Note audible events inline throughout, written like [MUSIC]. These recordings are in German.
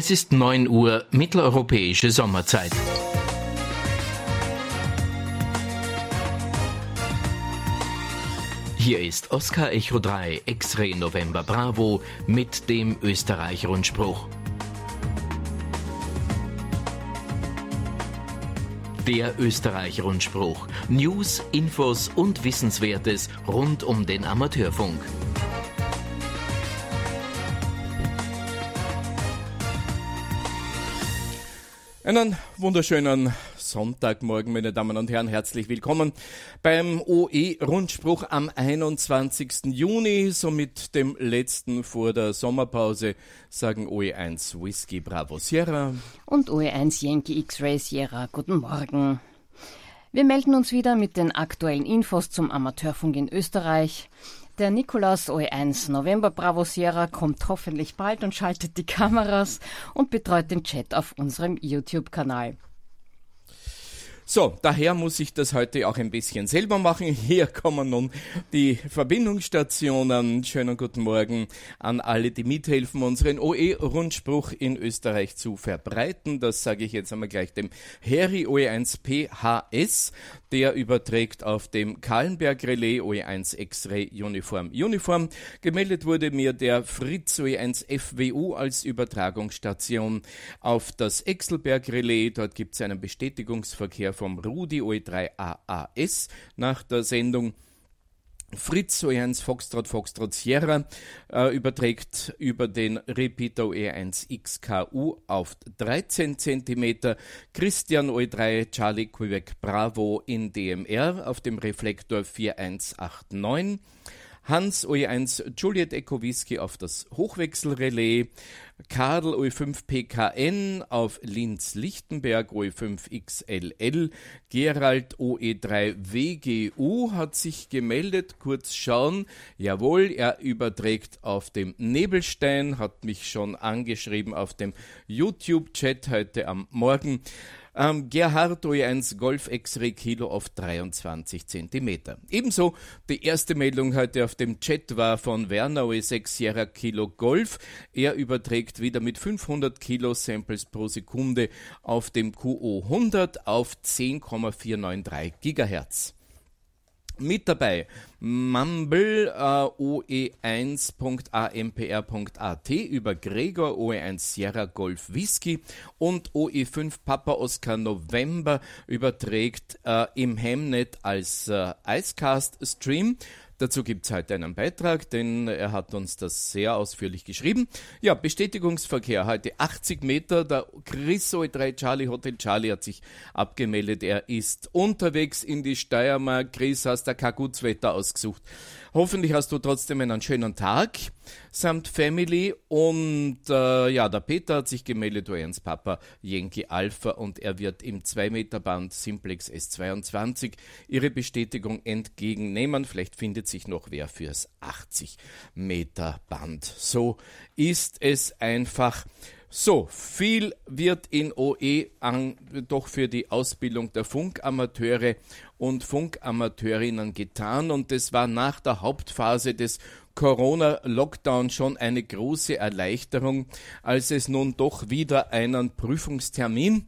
Es ist 9 Uhr mitteleuropäische Sommerzeit. Hier ist Oscar Echo 3 X-Ray November Bravo mit dem Österreich-Rundspruch. Der Österreich-Rundspruch. News, Infos und Wissenswertes rund um den Amateurfunk. Einen wunderschönen Sonntagmorgen, meine Damen und Herren. Herzlich willkommen beim OE-Rundspruch am 21. Juni, somit dem letzten vor der Sommerpause, sagen OE1 Whisky Bravo Sierra. Und OE1 Yankee X-Ray Sierra. Guten Morgen. Wir melden uns wieder mit den aktuellen Infos zum Amateurfunk in Österreich. Der Nikolaus OE1 November Bravo Sierra kommt hoffentlich bald und schaltet die Kameras und betreut den Chat auf unserem YouTube-Kanal. So, daher muss ich das heute auch ein bisschen selber machen. [LAUGHS] Hier kommen nun die Verbindungsstationen. Schönen guten Morgen an alle, die mithelfen, unseren OE-Rundspruch in Österreich zu verbreiten. Das sage ich jetzt einmal gleich dem Harry OE1 PHS. Der überträgt auf dem Kahlenberg Relais OE1 X-Ray Uniform Uniform. Gemeldet wurde mir der Fritz OE1 FWU als Übertragungsstation auf das Exelberg Relais. Dort gibt es einen Bestätigungsverkehr vom Rudi OE3AAS nach der Sendung. Fritz OE1 Foxtrot Foxtrot Sierra äh, überträgt über den Repeater OE1 XKU auf 13 cm, Christian OE3 Charlie Quebec Bravo in DMR auf dem Reflektor 4189, Hans OE1 Juliet Echo Whisky auf das Hochwechselrelais, Kadel OE5 PKN auf Linz-Lichtenberg OE5 XLL, Gerald OE3 WGU hat sich gemeldet, kurz schauen, jawohl, er überträgt auf dem Nebelstein, hat mich schon angeschrieben auf dem YouTube-Chat heute am Morgen. Ähm, Gerhard OE1 Golf X-Ray Kilo auf 23 cm. Ebenso die erste Meldung heute auf dem Chat war von Werner OE6 Sierra Kilo Golf. Er überträgt wieder mit 500 Kilo Samples pro Sekunde auf dem QO 100 auf 10,493 Gigahertz. Mit dabei Mumble äh, OE1.ampr.at über Gregor OE1 Sierra Golf Whisky und OE5 Papa Oscar November überträgt äh, im Hemnet als äh, Icecast Stream. Dazu gibt es heute einen Beitrag, denn er hat uns das sehr ausführlich geschrieben. Ja, Bestätigungsverkehr heute 80 Meter. Der Chris OE3 Charlie Hotel Charlie hat sich abgemeldet. Er ist unterwegs in die Steiermark. Chris, hast da kein gutes Wetter ausgesucht. Hoffentlich hast du trotzdem einen schönen Tag samt Family. Und äh, ja, der Peter hat sich gemeldet, Ernst Papa Yankee Alpha und er wird im 2-Meter-Band Simplex S22 ihre Bestätigung entgegennehmen. Vielleicht findet sich noch wer fürs 80-Meter-Band. So ist es einfach. So, viel wird in OE an, doch für die Ausbildung der Funkamateure und Funkamateurinnen getan und es war nach der Hauptphase des Corona-Lockdown schon eine große Erleichterung, als es nun doch wieder einen Prüfungstermin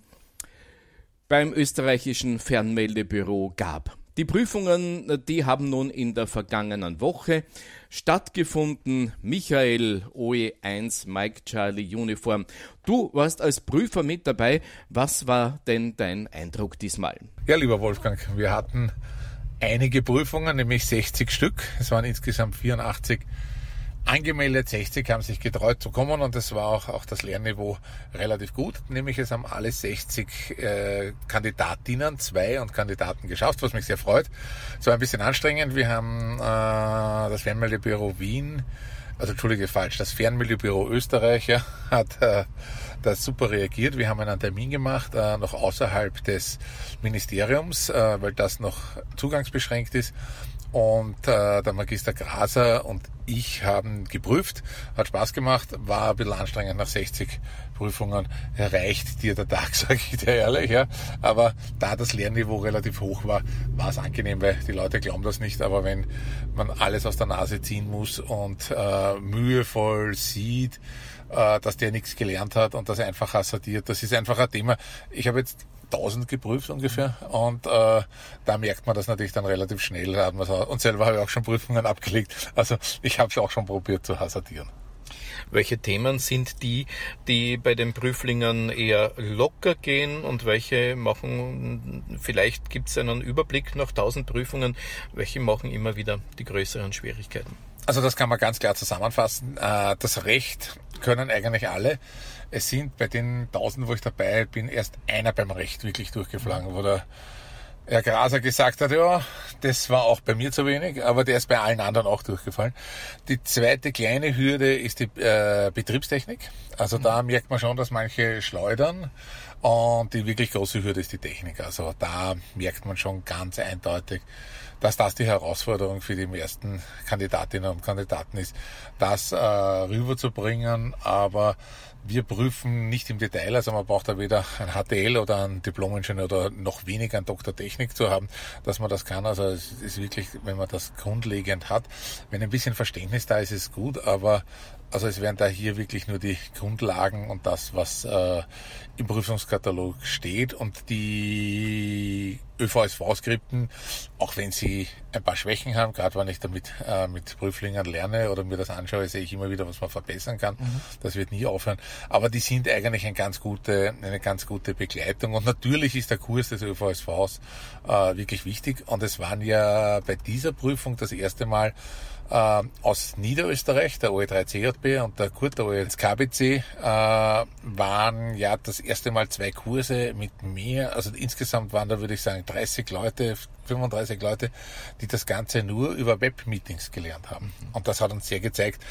beim österreichischen Fernmeldebüro gab. Die Prüfungen, die haben nun in der vergangenen Woche stattgefunden. Michael OE1 Mike Charlie Uniform. Du warst als Prüfer mit dabei. Was war denn dein Eindruck diesmal? Ja, lieber Wolfgang, wir hatten einige Prüfungen, nämlich 60 Stück. Es waren insgesamt 84 angemeldet, 60 haben sich getreut zu kommen und das war auch, auch das Lernniveau relativ gut. Nämlich es haben alle 60 äh, Kandidatinnen, zwei und Kandidaten geschafft, was mich sehr freut. Es war ein bisschen anstrengend. Wir haben äh, das Fernmeldebüro Wien, also entschuldige falsch, das Fernmeldebüro Österreich ja, [LAUGHS] hat äh, das super reagiert. Wir haben einen Termin gemacht, äh, noch außerhalb des Ministeriums, äh, weil das noch zugangsbeschränkt ist und äh, der Magister Graser und ich haben geprüft, hat Spaß gemacht, war ein bisschen anstrengend nach 60 Prüfungen, reicht dir der Tag, [LAUGHS] sage ich dir ehrlich, ja. Aber da das Lernniveau relativ hoch war, war es angenehm, weil die Leute glauben das nicht, aber wenn man alles aus der Nase ziehen muss und äh, mühevoll sieht, äh, dass der nichts gelernt hat und dass er einfach hasardiert. Das ist einfach ein Thema. Ich habe jetzt 1000 geprüft ungefähr und äh, da merkt man das natürlich dann relativ schnell. Und selber habe ich auch schon Prüfungen abgelegt. Also ich habe es auch schon probiert zu hasardieren. Welche Themen sind die, die bei den Prüflingen eher locker gehen und welche machen, vielleicht gibt es einen Überblick nach 1000 Prüfungen, welche machen immer wieder die größeren Schwierigkeiten? Also das kann man ganz klar zusammenfassen. Äh, das Recht können eigentlich alle. Es sind bei den 1000, wo ich dabei bin, erst einer beim Recht wirklich durchgeflogen, wo der Herr Graser gesagt hat, ja, das war auch bei mir zu wenig, aber der ist bei allen anderen auch durchgefallen. Die zweite kleine Hürde ist die äh, Betriebstechnik. Also da merkt man schon, dass manche schleudern und die wirklich große Hürde ist die Technik. Also da merkt man schon ganz eindeutig, dass das die Herausforderung für die meisten Kandidatinnen und Kandidaten ist, das äh, rüberzubringen. Aber wir prüfen nicht im Detail, also man braucht da weder ein HTL oder ein Diplom-Ingenieur oder noch weniger ein Doktor Technik zu haben, dass man das kann. Also es ist wirklich, wenn man das grundlegend hat, wenn ein bisschen Verständnis da ist, ist es gut, aber also es wären da hier wirklich nur die Grundlagen und das, was äh, im Prüfungskatalog steht und die ÖVSV-Skripten, auch wenn sie ein paar Schwächen haben, gerade wenn ich damit äh, mit Prüflingen lerne oder mir das anschaue, sehe ich immer wieder, was man verbessern kann. Mhm. Das wird nie aufhören. Aber die sind eigentlich eine ganz gute, eine ganz gute Begleitung. Und natürlich ist der Kurs des ÖVSVs äh, wirklich wichtig. Und es waren ja bei dieser Prüfung das erste Mal äh, aus Niederösterreich, der OE3CJB und der Kurt, der OE1KBC, äh, waren ja das erste Mal zwei Kurse mit mehr, also insgesamt waren da würde ich sagen 30 Leute, 35 Leute, die das Ganze nur über Webmeetings gelernt haben. Und das hat uns sehr gezeigt,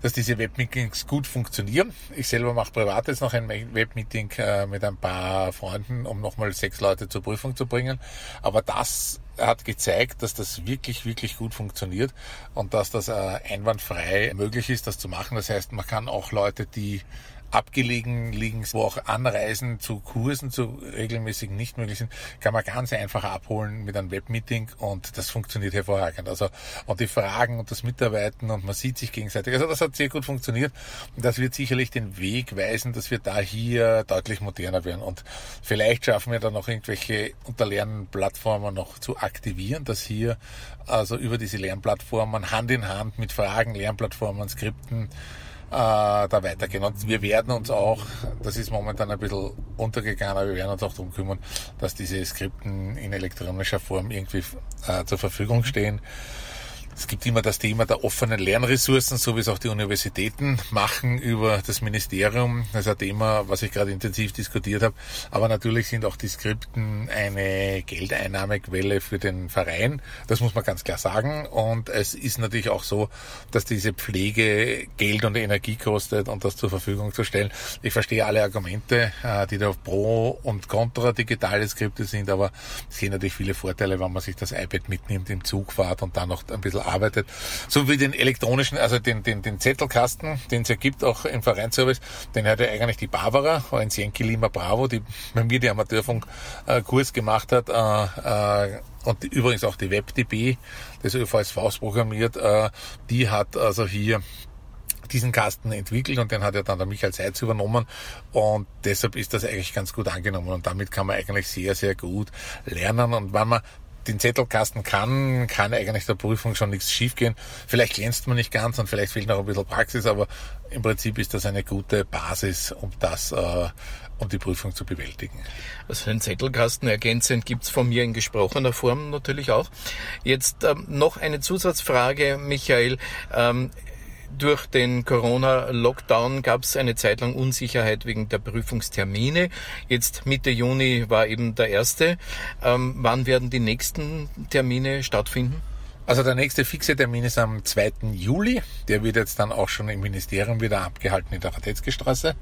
dass diese Webmeetings gut funktionieren. Ich selber mache privat jetzt noch ein Webmeeting äh, mit ein paar Freunden, um nochmal sechs Leute zur Prüfung zu bringen. Aber das hat gezeigt, dass das wirklich, wirklich gut funktioniert und dass das äh, einwandfrei möglich ist, das zu machen. Das heißt, man kann auch Leute, die abgelegen liegen, wo auch Anreisen zu Kursen, zu regelmäßigen nicht möglich sind, kann man ganz einfach abholen mit einem Webmeeting und das funktioniert hervorragend. Also und die Fragen und das Mitarbeiten und man sieht sich gegenseitig. Also das hat sehr gut funktioniert das wird sicherlich den Weg weisen, dass wir da hier deutlich moderner werden und vielleicht schaffen wir dann noch irgendwelche Unterlernplattformen noch zu aktivieren, dass hier also über diese Lernplattformen Hand in Hand mit Fragen, Lernplattformen, Skripten da weitergehen. Und wir werden uns auch, das ist momentan ein bisschen untergegangen, aber wir werden uns auch darum kümmern, dass diese Skripten in elektronischer Form irgendwie äh, zur Verfügung stehen. Es gibt immer das Thema der offenen Lernressourcen, so wie es auch die Universitäten machen über das Ministerium. Das ist ein Thema, was ich gerade intensiv diskutiert habe. Aber natürlich sind auch die Skripten eine Geldeinnahmequelle für den Verein. Das muss man ganz klar sagen. Und es ist natürlich auch so, dass diese Pflege Geld und Energie kostet und das zur Verfügung zu stellen. Ich verstehe alle Argumente, äh, die da pro und contra digitale Skripte sind, aber es sind natürlich viele Vorteile, wenn man sich das iPad mitnimmt im Zug fahrt und dann noch ein bisschen arbeitet. So wie den elektronischen, also den, den, den Zettelkasten, den es ja gibt, auch im Vereinsservice, den hat ja eigentlich die Barbara, ein Sienki Lima Bravo, die bei mir die Amateurfunkkurs gemacht hat, äh, äh, und übrigens auch die WebDB des ÖVSVs programmiert, äh, die hat also hier diesen Kasten entwickelt und den hat ja dann der Michael Seitz übernommen und deshalb ist das eigentlich ganz gut angenommen und damit kann man eigentlich sehr, sehr gut lernen und wenn man den Zettelkasten kann, kann eigentlich der Prüfung schon nichts schiefgehen. Vielleicht glänzt man nicht ganz und vielleicht fehlt noch ein bisschen Praxis, aber im Prinzip ist das eine gute Basis, um das, äh, um die Prüfung zu bewältigen. Also den Zettelkasten ergänzend gibt's von mir in gesprochener Form natürlich auch. Jetzt ähm, noch eine Zusatzfrage, Michael. Ähm, durch den Corona-Lockdown gab es eine Zeit lang Unsicherheit wegen der Prüfungstermine. Jetzt Mitte Juni war eben der erste. Ähm, wann werden die nächsten Termine stattfinden? Also der nächste fixe Termin ist am 2. Juli. Der wird jetzt dann auch schon im Ministerium wieder abgehalten in der Radetzky-Straße.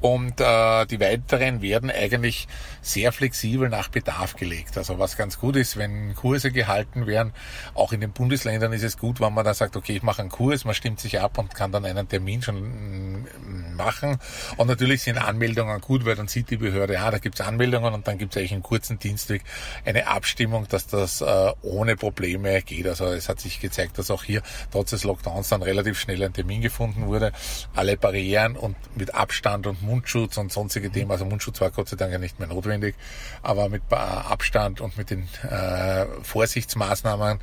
Und äh, die weiteren werden eigentlich sehr flexibel nach Bedarf gelegt. Also was ganz gut ist, wenn Kurse gehalten werden, auch in den Bundesländern ist es gut, wenn man da sagt, okay, ich mache einen Kurs, man stimmt sich ab und kann dann einen Termin schon mm, machen. Und natürlich sind Anmeldungen gut, weil dann sieht die Behörde, ja, da gibt's Anmeldungen und dann gibt's eigentlich einen kurzen Dienstweg eine Abstimmung, dass das äh, ohne Probleme geht. Also Also es hat sich gezeigt, dass auch hier trotz des Lockdowns dann relativ schnell ein Termin gefunden wurde. Alle Barrieren und mit Abstand und Mundschutz und sonstige Themen, also Mundschutz war Gott sei Dank ja nicht mehr notwendig, aber mit Abstand und mit den äh, Vorsichtsmaßnahmen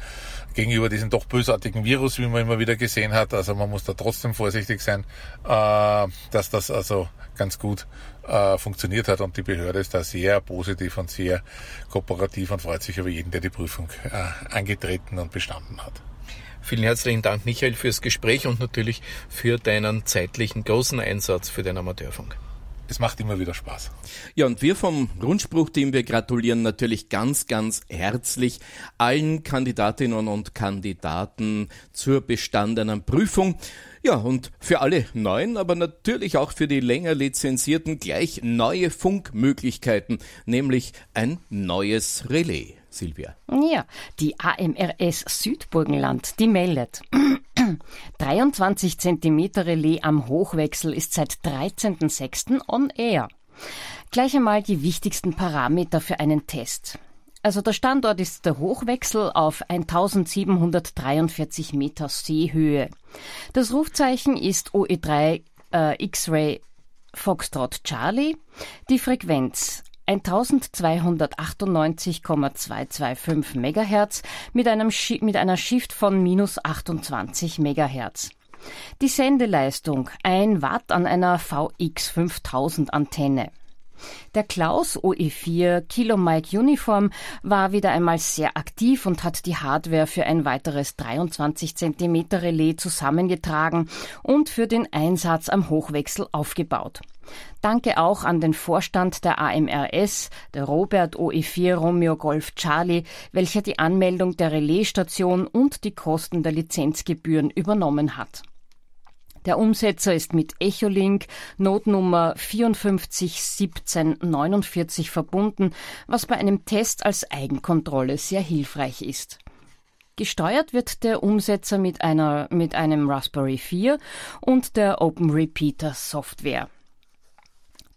gegenüber diesem doch bösartigen Virus, wie man immer wieder gesehen hat. Also man muss da trotzdem vorsichtig sein, äh, dass das also ganz gut äh, funktioniert hat und die Behörde ist da sehr positiv und sehr kooperativ und freut sich über jeden, der die Prüfung äh, angetreten und bestanden hat. Vielen herzlichen Dank, Michael, fürs Gespräch und natürlich für deinen zeitlichen großen Einsatz für den Amateurfunk. Es macht immer wieder Spaß. Ja, und wir vom Rundspruch-Team, wir gratulieren natürlich ganz, ganz herzlich allen Kandidatinnen und Kandidaten zur bestandenen Prüfung. Ja, und für alle neuen, aber natürlich auch für die länger lizenzierten gleich neue Funkmöglichkeiten, nämlich ein neues Relais. Silvia. Ja, die AMRS Südburgenland, die meldet. 23 cm Relais am Hochwechsel ist seit 13.06. on air. Gleich einmal die wichtigsten Parameter für einen Test. Also der Standort ist der Hochwechsel auf 1743 Meter Seehöhe. Das Rufzeichen ist OE3 äh, X-Ray Foxtrot Charlie. Die Frequenz 1298,225 MHz mit, einem, mit einer Shift von minus 28 MHz. Die Sendeleistung 1 Watt an einer VX 5000 Antenne. Der Klaus OE4 Kilo Mike Uniform war wieder einmal sehr aktiv und hat die Hardware für ein weiteres 23 cm Relais zusammengetragen und für den Einsatz am Hochwechsel aufgebaut. Danke auch an den Vorstand der AMRS, der Robert OE4 Romeo Golf Charlie, welcher die Anmeldung der Relaisstation und die Kosten der Lizenzgebühren übernommen hat. Der Umsetzer ist mit Echolink Notnummer 541749 verbunden, was bei einem Test als Eigenkontrolle sehr hilfreich ist. Gesteuert wird der Umsetzer mit, einer, mit einem Raspberry 4 und der Open Repeater Software.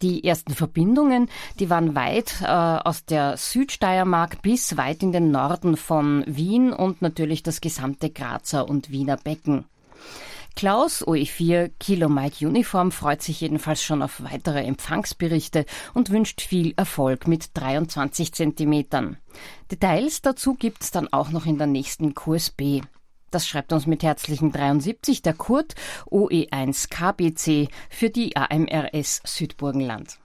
Die ersten Verbindungen, die waren weit äh, aus der Südsteiermark bis weit in den Norden von Wien und natürlich das gesamte Grazer und Wiener Becken. Klaus OE4 Kilo Mike Uniform freut sich jedenfalls schon auf weitere Empfangsberichte und wünscht viel Erfolg mit 23 Zentimetern. Details dazu gibt's dann auch noch in der nächsten QSB. Das schreibt uns mit herzlichen 73 der Kurt OE1 KBC für die AMRS Südburgenland.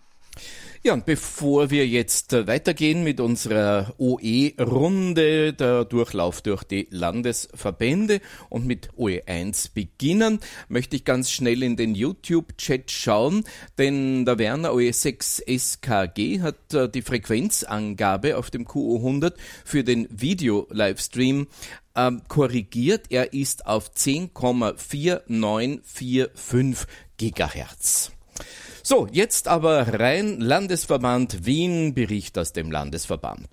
Ja, und bevor wir jetzt weitergehen mit unserer OE-Runde, der Durchlauf durch die Landesverbände und mit OE1 beginnen, möchte ich ganz schnell in den YouTube-Chat schauen, denn der Werner OE6 SKG hat äh, die Frequenzangabe auf dem QO100 für den Video-Livestream ähm, korrigiert. Er ist auf 10,4945 Gigahertz. So, jetzt aber rein Landesverband Wien, Bericht aus dem Landesverband.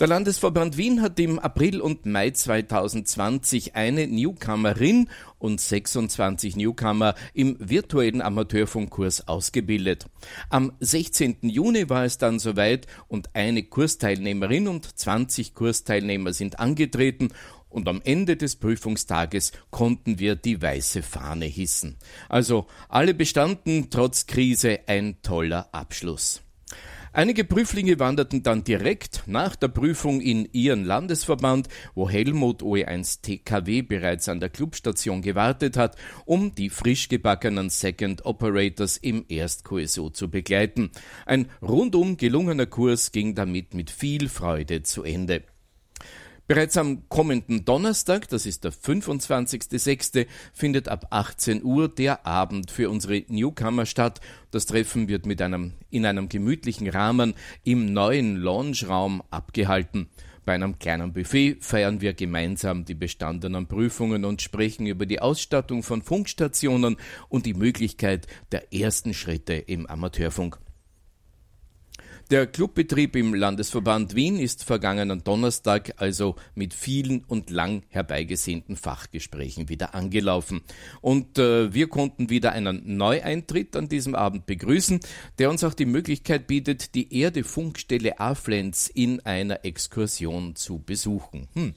Der Landesverband Wien hat im April und Mai 2020 eine Newcomerin und 26 Newcomer im virtuellen Amateurfunkkurs ausgebildet. Am 16. Juni war es dann soweit und eine Kursteilnehmerin und 20 Kursteilnehmer sind angetreten und am Ende des Prüfungstages konnten wir die weiße Fahne hissen. Also alle bestanden trotz Krise ein toller Abschluss. Einige Prüflinge wanderten dann direkt nach der Prüfung in ihren Landesverband, wo Helmut OE1 TKW bereits an der Clubstation gewartet hat, um die frisch gebackenen Second Operators im Erst-QSO zu begleiten. Ein rundum gelungener Kurs ging damit mit viel Freude zu Ende. Bereits am kommenden Donnerstag, das ist der 25.06., findet ab 18 Uhr der Abend für unsere Newcomer statt. Das Treffen wird mit einem, in einem gemütlichen Rahmen im neuen Lounge-Raum abgehalten. Bei einem kleinen Buffet feiern wir gemeinsam die bestandenen Prüfungen und sprechen über die Ausstattung von Funkstationen und die Möglichkeit der ersten Schritte im Amateurfunk. Der Clubbetrieb im Landesverband Wien ist vergangenen Donnerstag also mit vielen und lang herbeigesehnten Fachgesprächen wieder angelaufen. Und äh, wir konnten wieder einen Neueintritt an diesem Abend begrüßen, der uns auch die Möglichkeit bietet, die Erde-Funkstelle Aflenz in einer Exkursion zu besuchen. Hm.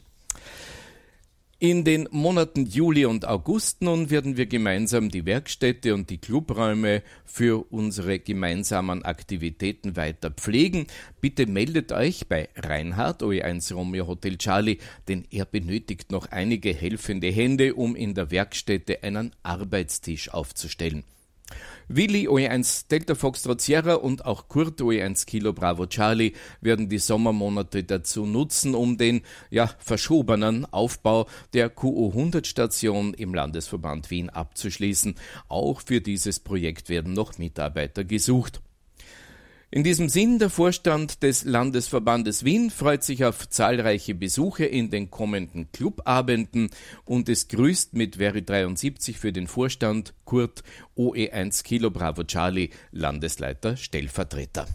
In den Monaten Juli und August nun werden wir gemeinsam die Werkstätte und die Clubräume für unsere gemeinsamen Aktivitäten weiter pflegen. Bitte meldet euch bei Reinhard OE1 Romeo Hotel Charlie, denn er benötigt noch einige helfende Hände, um in der Werkstätte einen Arbeitstisch aufzustellen. Willi OE1 Delta Foxtrot Sierra und auch Kurt OE1 Kilo Bravo Charlie werden die Sommermonate dazu nutzen, um den ja verschobenen Aufbau der QO 100 Station im Landesverband Wien abzuschließen. Auch für dieses Projekt werden noch Mitarbeiter gesucht. In diesem Sinn, der Vorstand des Landesverbandes Wien freut sich auf zahlreiche Besuche in den kommenden Clubabenden und es grüßt mit Veri 73 für den Vorstand Kurt OE1 Kilo Bravo Charlie, Landesleiter Stellvertreter.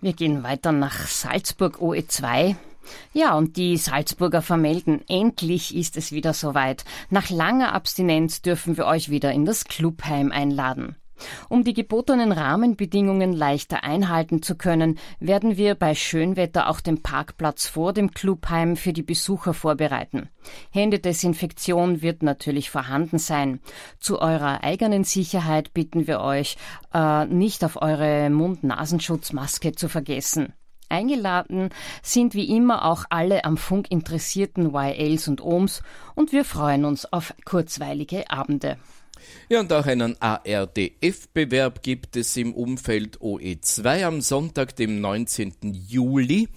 Wir gehen weiter nach Salzburg OE2. Ja, und die Salzburger vermelden, endlich ist es wieder soweit. Nach langer Abstinenz dürfen wir euch wieder in das Clubheim einladen. Um die gebotenen Rahmenbedingungen leichter einhalten zu können, werden wir bei Schönwetter auch den Parkplatz vor dem Clubheim für die Besucher vorbereiten. Händedesinfektion wird natürlich vorhanden sein. Zu eurer eigenen Sicherheit bitten wir euch, äh, nicht auf eure Mund-Nasenschutzmaske zu vergessen. Eingeladen sind wie immer auch alle am Funk interessierten YLs und OMs und wir freuen uns auf kurzweilige Abende. Ja, und auch einen ARDF-Bewerb gibt es im Umfeld OE2 am Sonntag, dem 19. Juli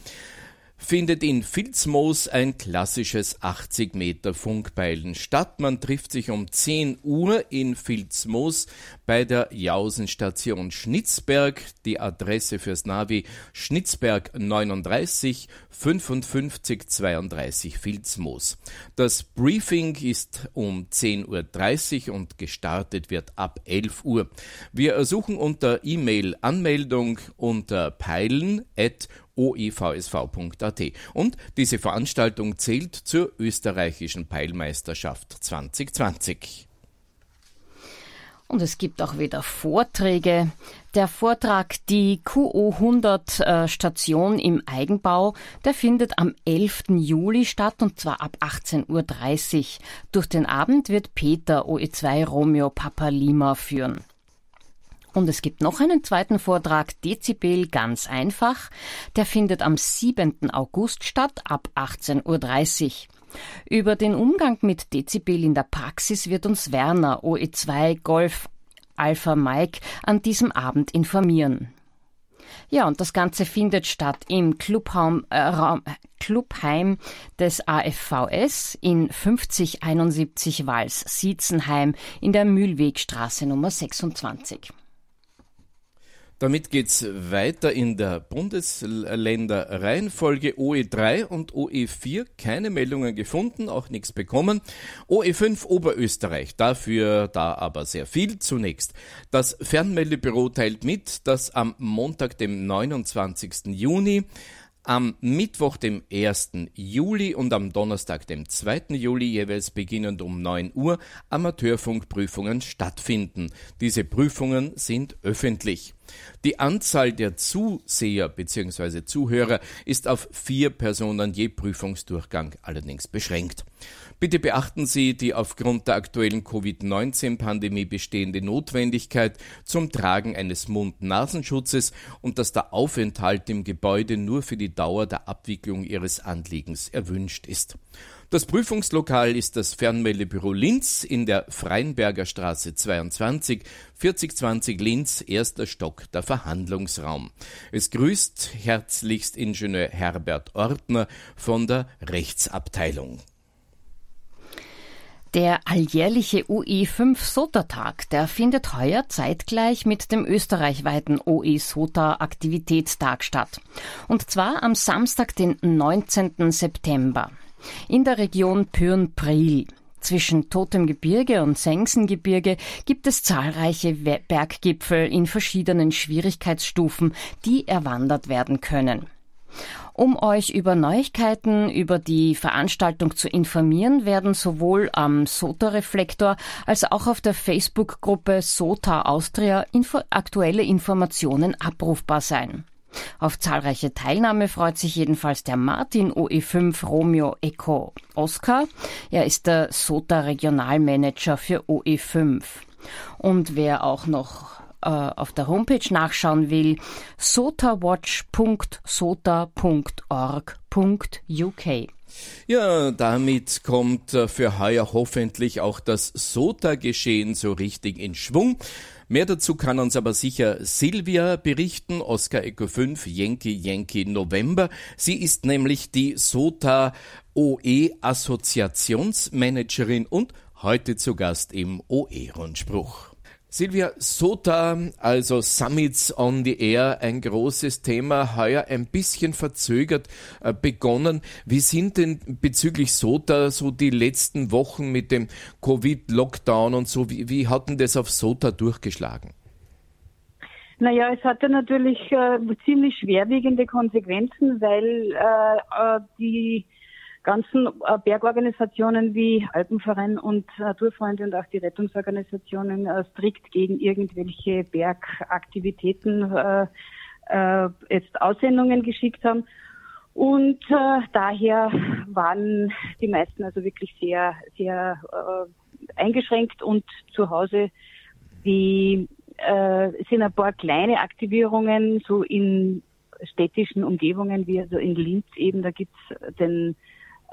findet in Filzmoos ein klassisches 80 Meter Funkbeilen statt. Man trifft sich um 10 Uhr in Filzmoos bei der Jausenstation Schnitzberg. Die Adresse fürs Navi Schnitzberg 39 55 32 Filzmoos. Das Briefing ist um 10.30 Uhr und gestartet wird ab 11 Uhr. Wir ersuchen unter E-Mail Anmeldung unter peilen at oevsv.at. Und diese Veranstaltung zählt zur österreichischen Peilmeisterschaft 2020. Und es gibt auch wieder Vorträge. Der Vortrag Die QO 100 äh, Station im Eigenbau, der findet am 11. Juli statt und zwar ab 18.30 Uhr. Durch den Abend wird Peter OE2 Romeo Papa Lima führen. Und es gibt noch einen zweiten Vortrag, Dezibel ganz einfach. Der findet am 7. August statt, ab 18.30 Uhr. Über den Umgang mit Dezibel in der Praxis wird uns Werner OE2 Golf Alpha Mike an diesem Abend informieren. Ja, und das Ganze findet statt im Clubheim, äh, Raum, Clubheim des AFVS in 5071 Wals, Siezenheim in der Mühlwegstraße Nummer 26. Damit geht's weiter in der Bundesländerreihenfolge OE3 und OE4. Keine Meldungen gefunden, auch nichts bekommen. OE5 Oberösterreich, dafür da aber sehr viel. Zunächst. Das Fernmeldebüro teilt mit, dass am Montag, dem 29. Juni, am Mittwoch, dem 1. Juli und am Donnerstag, dem 2. Juli jeweils beginnend um 9 Uhr Amateurfunkprüfungen stattfinden. Diese Prüfungen sind öffentlich. Die Anzahl der Zuseher bzw. Zuhörer ist auf vier Personen je Prüfungsdurchgang allerdings beschränkt. Bitte beachten Sie die aufgrund der aktuellen Covid-19-Pandemie bestehende Notwendigkeit zum Tragen eines Mund-Nasenschutzes und dass der Aufenthalt im Gebäude nur für die Dauer der Abwicklung Ihres Anliegens erwünscht ist. Das Prüfungslokal ist das Fernmeldebüro Linz in der Freienberger Straße 22, 4020 Linz, erster Stock, der Verhandlungsraum. Es grüßt herzlichst Ingenieur Herbert Ortner von der Rechtsabteilung. Der alljährliche UE5 SOTA-Tag, der findet heuer zeitgleich mit dem österreichweiten OE SOTA Aktivitätstag statt. Und zwar am Samstag, den 19. September. In der Region Pürn-Priel. Zwischen Totem Gebirge und Sengsengebirge gibt es zahlreiche Berggipfel in verschiedenen Schwierigkeitsstufen, die erwandert werden können. Um euch über Neuigkeiten über die Veranstaltung zu informieren, werden sowohl am SOTA-Reflektor als auch auf der Facebook-Gruppe SOTA Austria info aktuelle Informationen abrufbar sein. Auf zahlreiche Teilnahme freut sich jedenfalls der Martin OE5 Romeo Echo Oscar. Er ist der SOTA Regionalmanager für OE5. Und wer auch noch äh, auf der Homepage nachschauen will, sotawatch.sota.org.uk. Ja, damit kommt äh, für heuer hoffentlich auch das SOTA-Geschehen so richtig in Schwung. Mehr dazu kann uns aber sicher Silvia berichten, Oscar Echo 5, Yankee Yankee November. Sie ist nämlich die SOTA OE Assoziationsmanagerin und heute zu Gast im OE-Rundspruch. Silvia Sota, also Summits on the Air, ein großes Thema, heuer ein bisschen verzögert äh, begonnen. Wie sind denn bezüglich Sota so die letzten Wochen mit dem Covid-Lockdown und so, wie, wie hat denn das auf Sota durchgeschlagen? Naja, es hatte natürlich äh, ziemlich schwerwiegende Konsequenzen, weil äh, äh die ganzen äh, Bergorganisationen wie Alpenverein und Naturfreunde und auch die Rettungsorganisationen äh, strikt gegen irgendwelche Bergaktivitäten äh, äh, jetzt Aussendungen geschickt haben. Und äh, daher waren die meisten also wirklich sehr, sehr äh, eingeschränkt und zu Hause. Die äh, sind ein paar kleine Aktivierungen so in städtischen Umgebungen, wie also in Linz eben, da gibt's den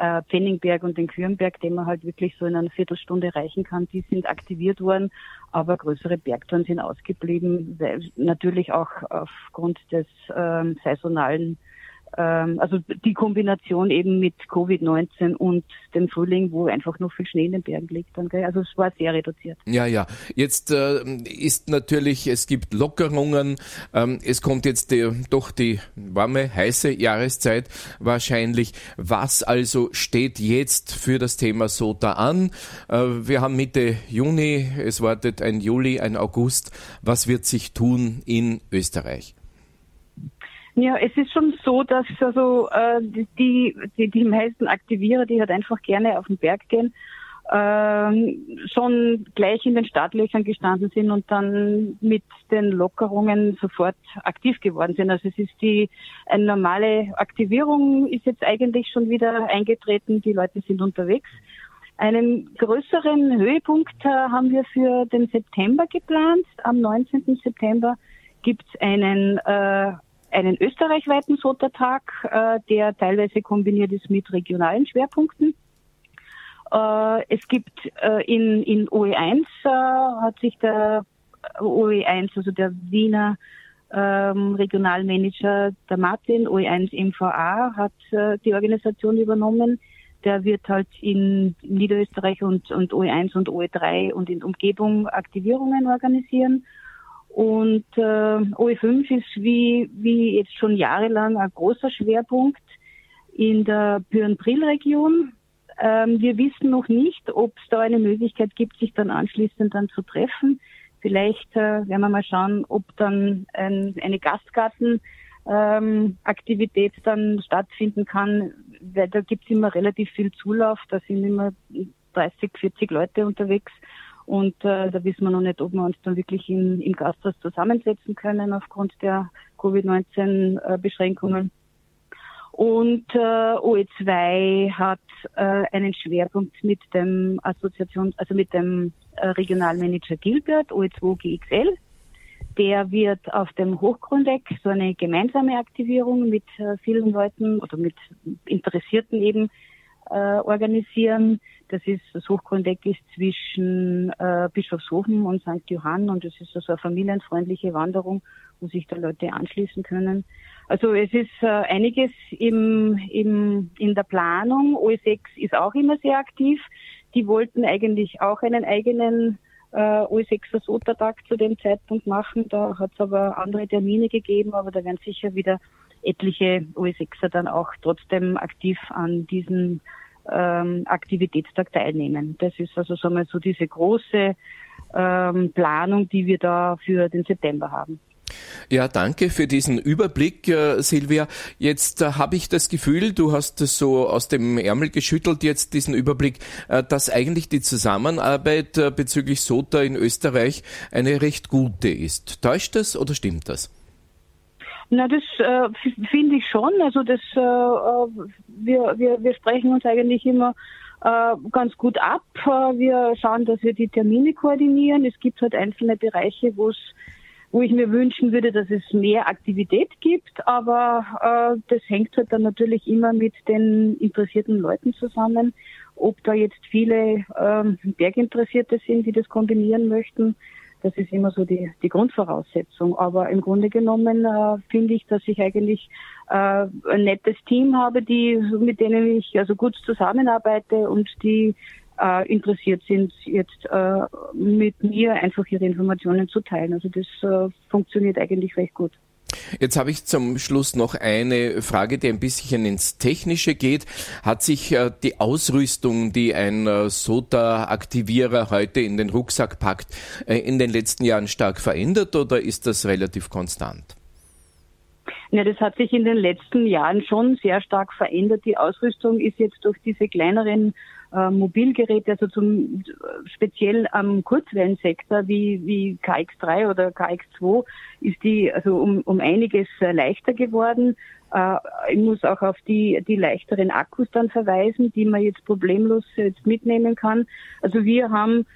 äh, Pfenningberg und den Kürnberg, den man halt wirklich so in einer Viertelstunde erreichen kann, die sind aktiviert worden, aber größere Bergtouren sind ausgeblieben, weil natürlich auch aufgrund des ähm, saisonalen also die Kombination eben mit Covid-19 und dem Frühling, wo einfach noch viel Schnee in den Bergen liegt. Dann, gell? Also es war sehr reduziert. Ja, ja. Jetzt äh, ist natürlich, es gibt Lockerungen. Ähm, es kommt jetzt die, doch die warme, heiße Jahreszeit wahrscheinlich. Was also steht jetzt für das Thema SOTA an? Äh, wir haben Mitte Juni, es wartet ein Juli, ein August. Was wird sich tun in Österreich? Ja, es ist schon so, dass also äh, die, die, die meisten Aktivierer, die halt einfach gerne auf den Berg gehen, äh, schon gleich in den Startlöchern gestanden sind und dann mit den Lockerungen sofort aktiv geworden sind. Also es ist die eine normale Aktivierung ist jetzt eigentlich schon wieder eingetreten, die Leute sind unterwegs. Einen größeren Höhepunkt äh, haben wir für den September geplant. Am 19. September gibt es einen äh, einen österreichweiten SOTA-Tag, äh, der teilweise kombiniert ist mit regionalen Schwerpunkten. Äh, es gibt äh, in, in OE1 äh, hat sich der OE1, also der Wiener ähm, Regionalmanager, der Martin, OE1 MVA, hat äh, die Organisation übernommen. Der wird halt in Niederösterreich und, und OE1 und OE3 und in Umgebung Aktivierungen organisieren. Und äh, OE5 ist wie, wie jetzt schon jahrelang ein großer Schwerpunkt in der Pyrenbril-Region. Ähm, wir wissen noch nicht, ob es da eine Möglichkeit gibt, sich dann anschließend dann zu treffen. Vielleicht äh, werden wir mal schauen, ob dann ein, eine Gastgarten ähm, Aktivität dann stattfinden kann, weil da gibt es immer relativ viel Zulauf, da sind immer 30, 40 Leute unterwegs und äh, da wissen wir noch nicht, ob wir uns dann wirklich in, im Gasthaus zusammensetzen können aufgrund der Covid-19-Beschränkungen. Und äh, OE2 hat äh, einen Schwerpunkt mit dem Assoziation, also mit dem äh, Regionalmanager Gilbert, OE2 GXL. Der wird auf dem Hochgrundeck so eine gemeinsame Aktivierung mit äh, vielen Leuten oder mit Interessierten eben äh, organisieren. Das ist, das Hochgründeck ist zwischen äh, Bischofshofen und St. Johann und es ist also eine familienfreundliche Wanderung, wo sich da Leute anschließen können. Also es ist äh, einiges im, im, in der Planung. OE6 ist auch immer sehr aktiv. Die wollten eigentlich auch einen eigenen äh, OE6er Sotertag zu dem Zeitpunkt machen. Da hat es aber andere Termine gegeben, aber da werden sicher wieder etliche OE6er dann auch trotzdem aktiv an diesen ähm, Aktivitätstag teilnehmen. Das ist also sagen wir, so diese große ähm, Planung, die wir da für den September haben. Ja, danke für diesen Überblick, äh, Silvia. Jetzt äh, habe ich das Gefühl, du hast es so aus dem Ärmel geschüttelt, jetzt diesen Überblick, äh, dass eigentlich die Zusammenarbeit äh, bezüglich SOTA in Österreich eine recht gute ist. Täuscht das oder stimmt das? Na, das äh, finde ich schon. Also das, äh, äh, wir, wir, wir sprechen uns eigentlich immer äh, ganz gut ab. Äh, wir schauen, dass wir die Termine koordinieren. Es gibt halt einzelne Bereiche, wo es wo ich mir wünschen würde, dass es mehr Aktivität gibt, aber äh, das hängt halt dann natürlich immer mit den interessierten Leuten zusammen. Ob da jetzt viele ähm, Berginteressierte sind, die das kombinieren möchten, das ist immer so die, die Grundvoraussetzung. Aber im Grunde genommen äh, finde ich, dass ich eigentlich äh, ein nettes Team habe, die, mit denen ich also gut zusammenarbeite und die äh, interessiert sind, jetzt äh, mit mir einfach ihre Informationen zu teilen. Also das äh, funktioniert eigentlich recht gut. Jetzt habe ich zum Schluss noch eine Frage, die ein bisschen ins Technische geht. Hat sich äh, die Ausrüstung, die ein äh, SOTA-Aktivierer heute in den Rucksack packt, äh, in den letzten Jahren stark verändert oder ist das relativ konstant? Ja, das hat sich in den letzten Jahren schon sehr stark verändert. Die Ausrüstung ist jetzt durch diese kleineren äh, Mobilgeräte, also zum speziell am Kurzwellensektor wie, wie KX3 oder KX2 ist die also um, um einiges leichter geworden. Äh, ich muss auch auf die, die leichteren Akkus dann verweisen, die man jetzt problemlos jetzt mitnehmen kann. Also wir haben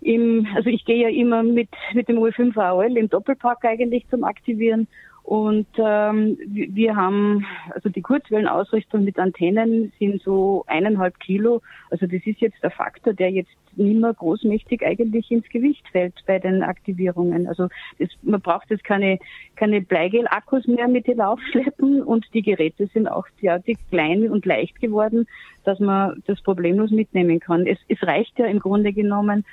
im, also ich gehe ja immer mit, mit dem U5 AOL im Doppelpack eigentlich zum Aktivieren und ähm, wir haben, also die Kurzwellenausrüstung mit Antennen sind so eineinhalb Kilo. Also das ist jetzt der Faktor, der jetzt nicht mehr großmächtig eigentlich ins Gewicht fällt bei den Aktivierungen. Also das, man braucht jetzt keine, keine Bleigel-Akkus mehr mit den Laufschleppen und die Geräte sind auch derartig klein und leicht geworden, dass man das problemlos mitnehmen kann. Es, es reicht ja im Grunde genommen,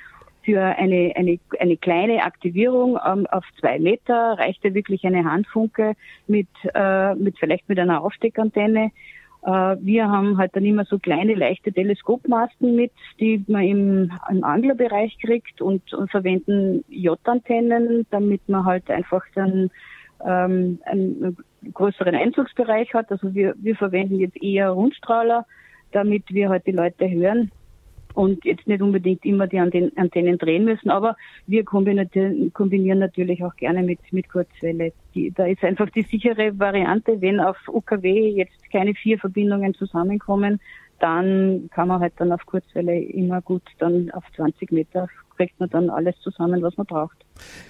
für eine, eine, eine kleine Aktivierung ähm, auf zwei Meter reicht ja wirklich eine Handfunke mit, äh, mit vielleicht mit einer Aufsteckantenne. Äh, wir haben halt dann immer so kleine, leichte Teleskopmasten mit, die man im, im Anglerbereich kriegt und, und verwenden J-Antennen, damit man halt einfach dann ähm, einen größeren Einzugsbereich hat. Also wir, wir verwenden jetzt eher Rundstrahler, damit wir halt die Leute hören und jetzt nicht unbedingt immer die Antennen drehen müssen, aber wir kombinieren natürlich auch gerne mit, mit Kurzwelle. Die, da ist einfach die sichere Variante, wenn auf UKW jetzt keine vier Verbindungen zusammenkommen, dann kann man halt dann auf Kurzwelle immer gut dann auf 20 Meter kriegt man dann alles zusammen, was man braucht.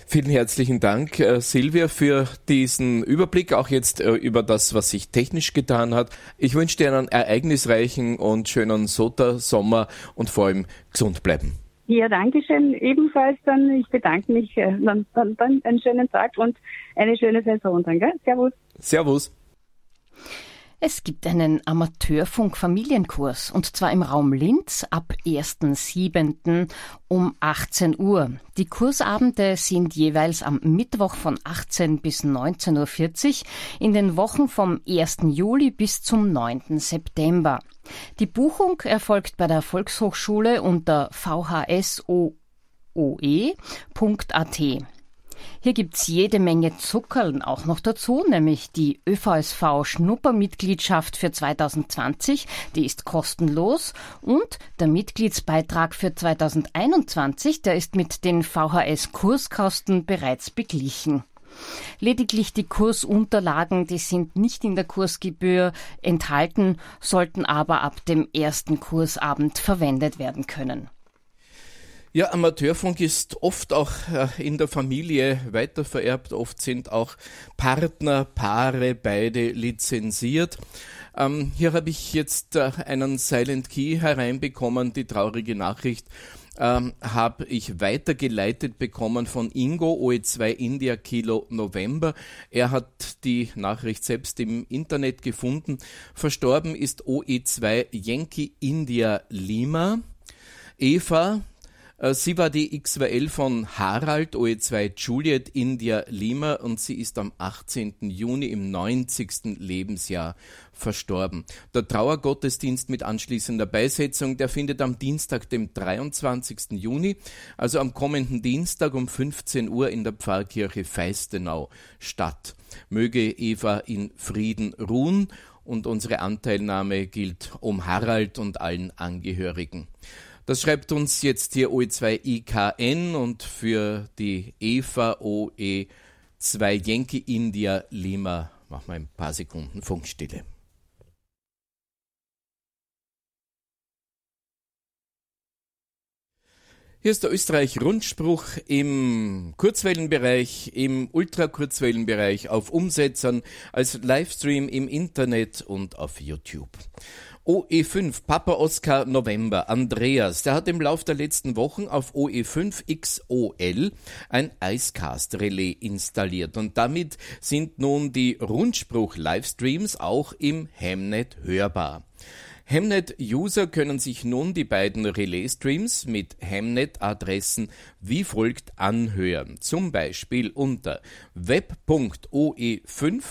Vielen herzlichen Dank, äh, Silvia, für diesen Überblick, auch jetzt äh, über das, was sich technisch getan hat. Ich wünsche dir einen ereignisreichen und schönen Sota-Sommer und vor allem gesund bleiben. Ja, danke schön. Ebenfalls dann, ich bedanke mich. Äh, dann, dann, dann einen schönen Tag und eine schöne Saison. Danke. Servus. Servus. Es gibt einen Amateurfunk-Familienkurs und zwar im Raum Linz ab 1.7. um 18 Uhr. Die Kursabende sind jeweils am Mittwoch von 18 bis 19.40 Uhr in den Wochen vom 1. Juli bis zum 9. September. Die Buchung erfolgt bei der Volkshochschule unter vhsoe.at. Hier gibt's jede Menge Zuckerln auch noch dazu, nämlich die ÖVSV Schnuppermitgliedschaft für 2020, die ist kostenlos und der Mitgliedsbeitrag für 2021, der ist mit den VHS Kurskosten bereits beglichen. Lediglich die Kursunterlagen, die sind nicht in der Kursgebühr enthalten, sollten aber ab dem ersten Kursabend verwendet werden können. Ja, Amateurfunk ist oft auch äh, in der Familie weitervererbt. Oft sind auch Partner, Paare, beide lizenziert. Ähm, hier habe ich jetzt äh, einen Silent Key hereinbekommen, die traurige Nachricht. Ähm, habe ich weitergeleitet bekommen von Ingo OE2 India Kilo November. Er hat die Nachricht selbst im Internet gefunden. Verstorben ist OE2 Yankee India Lima. Eva, sie war die XWL von Harald, OE2 Juliet India Lima und sie ist am 18. Juni im 90. Lebensjahr verstorben. Der Trauergottesdienst mit anschließender Beisetzung, der findet am Dienstag, dem 23. Juni, also am kommenden Dienstag um 15 Uhr in der Pfarrkirche Feistenau statt. Möge Eva in Frieden ruhen und unsere Anteilnahme gilt um Harald und allen Angehörigen. Das schreibt uns jetzt hier OE2IKN und für die EVA OE2 Yankee India Lima machen wir ein paar Sekunden Funkstille. Hier ist der Österreich-Rundspruch im Kurzwellenbereich, im Ultrakurzwellenbereich, auf Umsetzern, als Livestream im Internet und auf YouTube. OE5 Papa Oscar November Andreas, der hat im Lauf der letzten Wochen auf OE5 XOL ein Icecast Relais installiert und damit sind nun die Rundspruch Livestreams auch im Hemnet hörbar. Hemnet-User können sich nun die beiden Relay-Streams mit Hemnet-Adressen wie folgt anhören. Zum Beispiel unter web.oe5.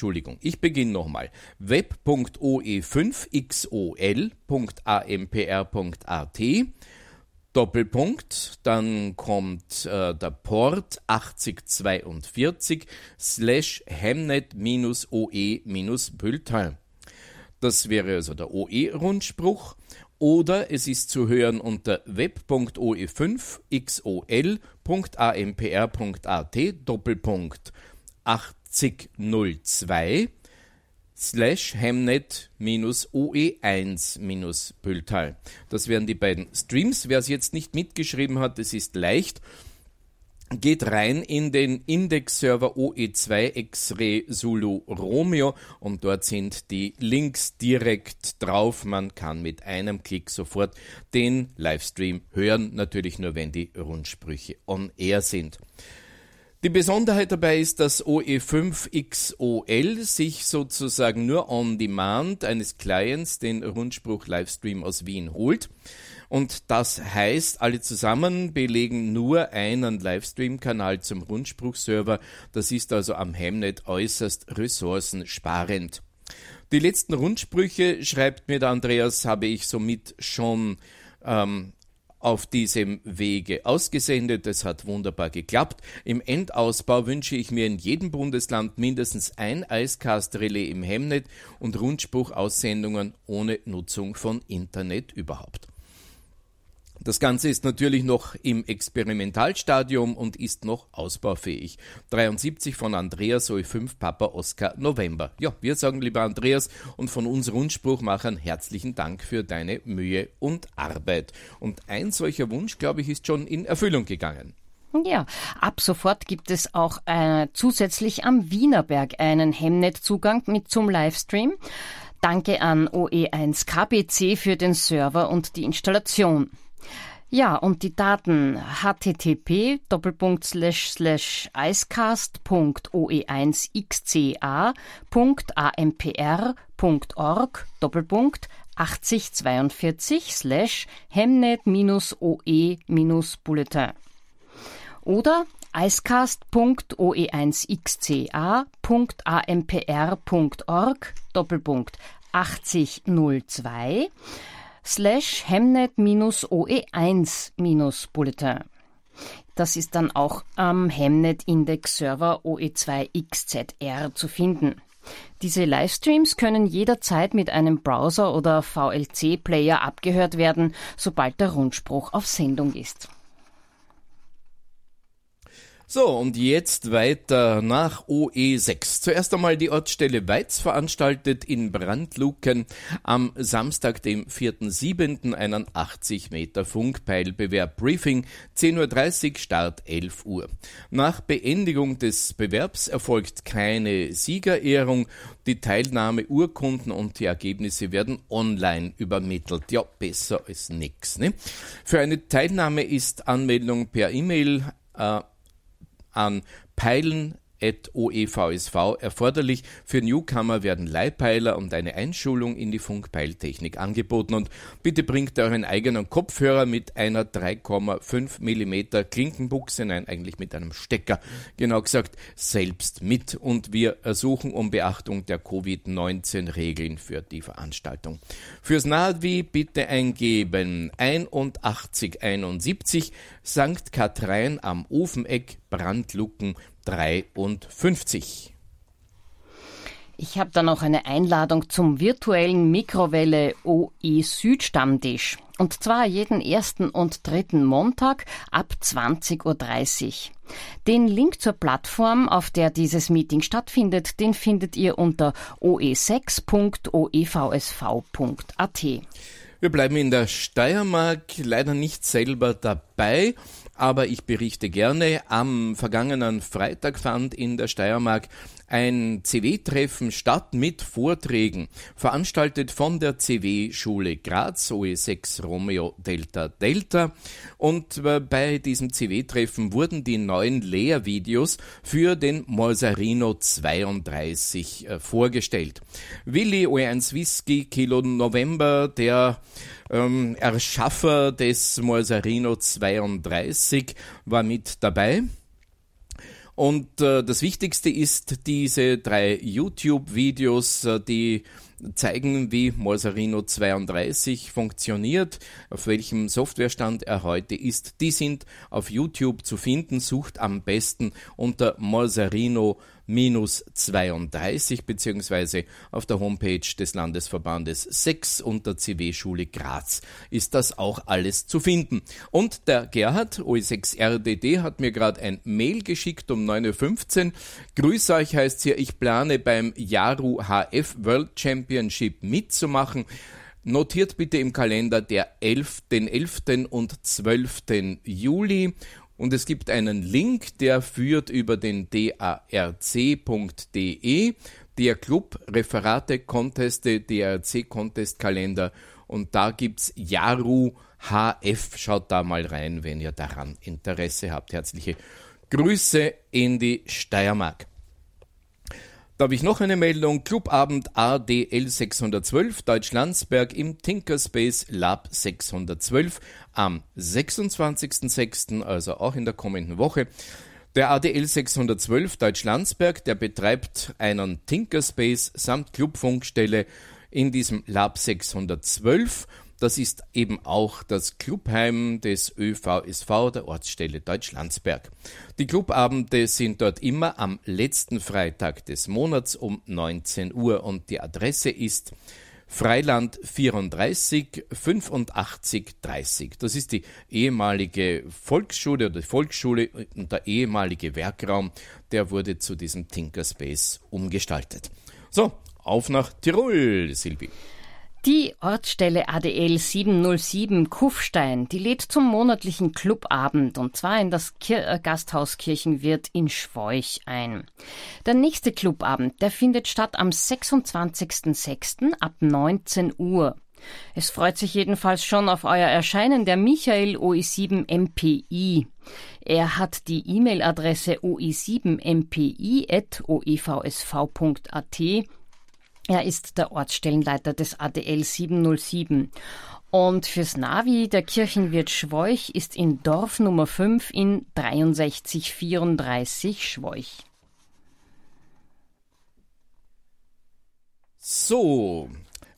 Entschuldigung, ich beginne nochmal. web.oe5xol.ampr.at Doppelpunkt, dann kommt äh, der Port 8042 slash Hemnet-OE-Bulletin. Das wäre also der OE-Rundspruch. Oder es ist zu hören unter web.oe5xol.ampr.at Doppelpunkt 8002 slash Hemnet-OE1-Bulletin. Das wären die beiden Streams. Wer es jetzt nicht mitgeschrieben hat, es ist leicht geht rein in den Index-Server OE2 X-Ray Zulu Romeo und dort sind die Links direkt drauf. Man kann mit einem Klick sofort den Livestream hören, natürlich nur wenn die Rundsprüche on air sind. Die Besonderheit dabei ist, dass OE5XOL sich sozusagen nur on demand eines Clients den Rundspruch Livestream aus Wien holt. Und das heißt, alle zusammen belegen nur einen Livestream-Kanal zum Rundspruchserver. Das ist also am Hemnet äußerst ressourcensparend. Die letzten Rundsprüche, schreibt mir der Andreas, habe ich somit schon ähm, auf diesem Wege ausgesendet. Es hat wunderbar geklappt. Im Endausbau wünsche ich mir in jedem Bundesland mindestens ein Icecast-Relais im Hemnet und Rundspruchaussendungen ohne Nutzung von Internet überhaupt. Das Ganze ist natürlich noch im Experimentalstadium und ist noch ausbaufähig. 73 von Andreas Soe 5 Papa Oscar November. Ja, wir sagen lieber Andreas und von uns Rundspruchmachern herzlichen Dank für deine Mühe und Arbeit. Und ein solcher Wunsch, glaube ich, ist schon in Erfüllung gegangen. Ja, ab sofort gibt es auch äh, zusätzlich am Wienerberg einen Hemnet-Zugang mit zum Livestream. Danke an OE1 KBC für den Server und die Installation. Ja, und die Daten http icecast.oe1xca.ampr.org doppelpunkt 8042 slash hemnet-oe-bulletin oder icecast.oe1xca.ampr.org Doppelpunkt 8002 slash Hemnet-OE1-Bulletin. Das ist dann auch am Hemnet-Index-Server OE2XZR zu finden. Diese Livestreams können jederzeit mit einem Browser oder VLC-Player abgehört werden, sobald der Rundspruch auf Sendung ist. So, und jetzt weiter nach OE6. Zuerst einmal die Ortsstelle Weiz veranstaltet in Brandluken am Samstag, dem 4.7. einen 80 Meter Funkpeilbewerb Briefing, 10.30 Uhr, Start 11 Uhr. Nach Beendigung des Bewerbs erfolgt keine Siegerehrung. Die Teilnahmeurkunden und die Ergebnisse werden online übermittelt. Ja, besser als nix. Ne? Für eine Teilnahme ist Anmeldung per E-Mail äh, an Peilen OEVSV erforderlich. Für Newcomer werden Leihpeiler und eine Einschulung in die Funkpeiltechnik angeboten. Und bitte bringt euren eigenen Kopfhörer mit einer 3,5 mm Klinkenbuchse, nein, eigentlich mit einem Stecker, genau gesagt, selbst mit. Und wir ersuchen um Beachtung der Covid-19-Regeln für die Veranstaltung. Fürs Navi bitte eingeben 8171 St. Kathrein am Ofeneck Brandlucken 53. Ich habe dann auch eine Einladung zum virtuellen Mikrowelle OE Südstammtisch. Und zwar jeden ersten und dritten Montag ab 20.30 Uhr. Den Link zur Plattform, auf der dieses Meeting stattfindet, den findet ihr unter oe6.oevsv.at. Wir bleiben in der Steiermark, leider nicht selber dabei, aber ich berichte gerne. Am vergangenen Freitag fand in der Steiermark ein CW-Treffen statt mit Vorträgen, veranstaltet von der CW-Schule Graz, OE6 Romeo Delta Delta. Und äh, bei diesem CW-Treffen wurden die neuen Lehrvideos für den Morsarino 32 äh, vorgestellt. Willi OE1 Whisky Kilo November, der ähm, Erschaffer des Morsarino 32, war mit dabei. Und äh, das Wichtigste ist diese drei YouTube-Videos, äh, die zeigen, wie Morsarino 32 funktioniert, auf welchem Softwarestand er heute ist. Die sind auf YouTube zu finden. Sucht am besten unter Morsarino 32 minus 32 beziehungsweise auf der Homepage des Landesverbandes 6 unter CW-Schule Graz ist das auch alles zu finden. Und der Gerhard, OE6RDD, hat mir gerade ein Mail geschickt um 9.15 Uhr. Grüß euch heißt hier, ich plane beim Yaru HF World Championship mitzumachen. Notiert bitte im Kalender der 11., den 11. und 12. Juli und es gibt einen Link, der führt über den darc.de, der Club, Referate, Conteste, DARC Contest Kalender und da gibt's Yaru HF. Schaut da mal rein, wenn ihr daran Interesse habt. Herzliche Grüße in die Steiermark. Da habe ich noch eine Meldung. Clubabend ADL 612 Deutschlandsberg im Tinkerspace Lab 612 am 26.06., also auch in der kommenden Woche. Der ADL 612 Deutschlandsberg, der betreibt einen Tinkerspace samt Clubfunkstelle in diesem Lab 612 das ist eben auch das Clubheim des ÖVSV der Ortsstelle Deutschlandsberg. Die Clubabende sind dort immer am letzten Freitag des Monats um 19 Uhr und die Adresse ist Freiland 34 85 30. Das ist die ehemalige Volksschule oder die Volksschule und der ehemalige Werkraum, der wurde zu diesem Tinkerspace umgestaltet. So, auf nach Tirol, Silvi. Die Ortsstelle ADL 707 Kufstein, die lädt zum monatlichen Clubabend und zwar in das Kir äh, Gasthaus Kirchenwirt in Schwoich ein. Der nächste Clubabend, der findet statt am 26.06. ab 19 Uhr. Es freut sich jedenfalls schon auf euer Erscheinen der Michael OE7 MPI. Er hat die E-Mail-Adresse oe7mpi.oevsv.at er ist der Ortsstellenleiter des ADL 707. Und fürs Navi, der Kirchenwirt Schwoich ist in Dorf Nummer 5 in 6334 Schwoich. So,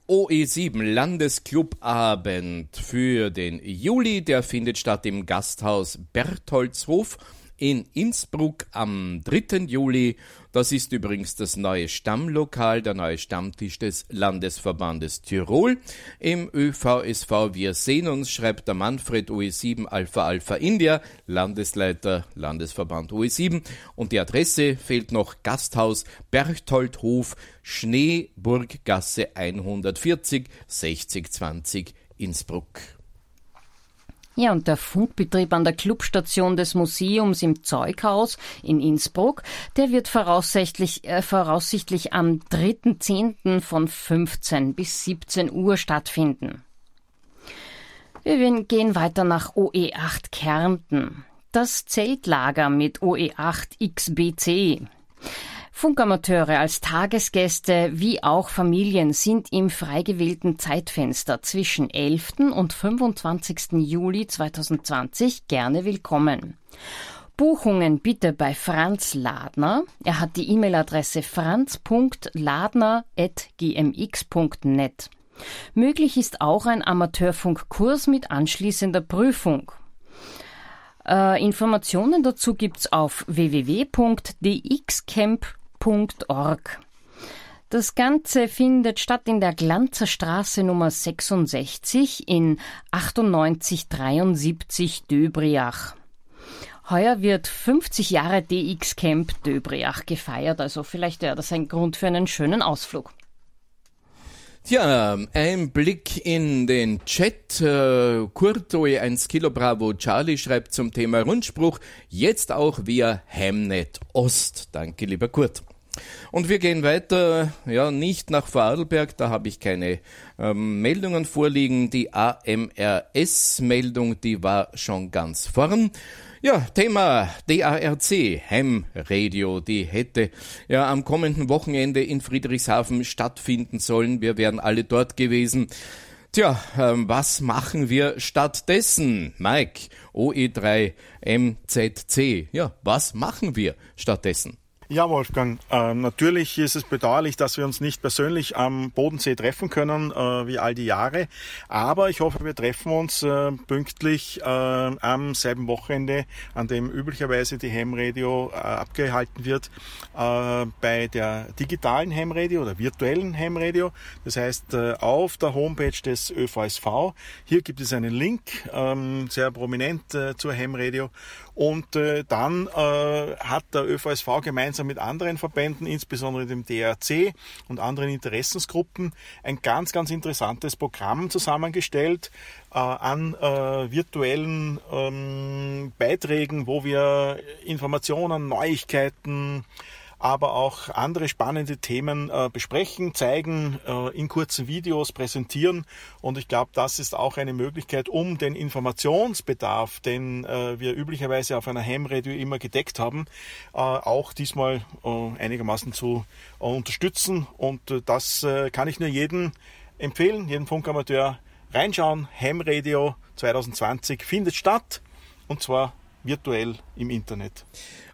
OE7 Landesclubabend für den Juli, der findet statt im Gasthaus Bertholdshof in Innsbruck am 3. Juli das ist übrigens das neue Stammlokal, der neue Stammtisch des Landesverbandes Tirol im ÖVSV. Wir sehen uns, schreibt der Manfred OE7 Alpha Alpha India, Landesleiter Landesverband OE7. Und die Adresse fehlt noch Gasthaus Berchtolthof, Schneeburggasse 140 6020 Innsbruck. Ja, und der Funkbetrieb an der Clubstation des Museums im Zeughaus in Innsbruck, der wird voraussichtlich, äh, voraussichtlich am 3.10. von 15 bis 17 Uhr stattfinden. Wir gehen weiter nach OE8 Kärnten. Das Zeltlager mit OE8 XBC. Funkamateure als Tagesgäste wie auch Familien sind im frei gewählten Zeitfenster zwischen 11. und 25. Juli 2020 gerne willkommen. Buchungen bitte bei Franz Ladner. Er hat die E-Mail-Adresse franz.ladner.gmx.net. Möglich ist auch ein Amateurfunkkurs mit anschließender Prüfung. Äh, Informationen dazu gibt's auf www.dxcamp.com www.ccc.org. Das Ganze findet statt in der Glanzer Straße Nummer 66 in 9873 Döbriach. Heuer wird 50 Jahre DX Camp Döbriach gefeiert, also vielleicht wäre das ein Grund für einen schönen Ausflug. Tja, ein Blick in den Chat. Äh, Kurtoe 1 Kilo Bravo Charlie schreibt zum Thema Rundspruch jetzt auch via Hemnet Ost. Danke, lieber Kurt. Und wir gehen weiter, ja, nicht nach Vorarlberg, da habe ich keine ähm, Meldungen vorliegen. Die AMRS-Meldung, die war schon ganz vorn. Ja, Thema DARC, Hem Radio, die hätte ja am kommenden Wochenende in Friedrichshafen stattfinden sollen. Wir wären alle dort gewesen. Tja, ähm, was machen wir stattdessen? Mike, OE3 MZC. Ja, was machen wir stattdessen? Ja, Wolfgang, äh, natürlich ist es bedauerlich, dass wir uns nicht persönlich am Bodensee treffen können, äh, wie all die Jahre. Aber ich hoffe, wir treffen uns äh, pünktlich äh, am selben Wochenende, an dem üblicherweise die Hemradio äh, abgehalten wird, äh, bei der digitalen Hemradio oder virtuellen Hemradio. Das heißt, auf der Homepage des ÖVSV. Hier gibt es einen Link, ähm, sehr prominent zur Hemradio. Und dann hat der ÖVSV gemeinsam gemeinsam mit anderen Verbänden, insbesondere dem DRC und anderen Interessensgruppen, ein ganz, ganz interessantes Programm zusammengestellt äh, an äh, virtuellen ähm, Beiträgen, wo wir Informationen, Neuigkeiten, aber auch andere spannende Themen äh, besprechen, zeigen, äh, in kurzen Videos präsentieren. Und ich glaube, das ist auch eine Möglichkeit, um den Informationsbedarf, den äh, wir üblicherweise auf einer Ham-Radio immer gedeckt haben, äh, auch diesmal äh, einigermaßen zu äh, unterstützen. Und das kann ich nur jedem empfehlen, jedem Funkamateur reinschauen. Ham Radio 2020 findet statt und zwar virtuell im Internet.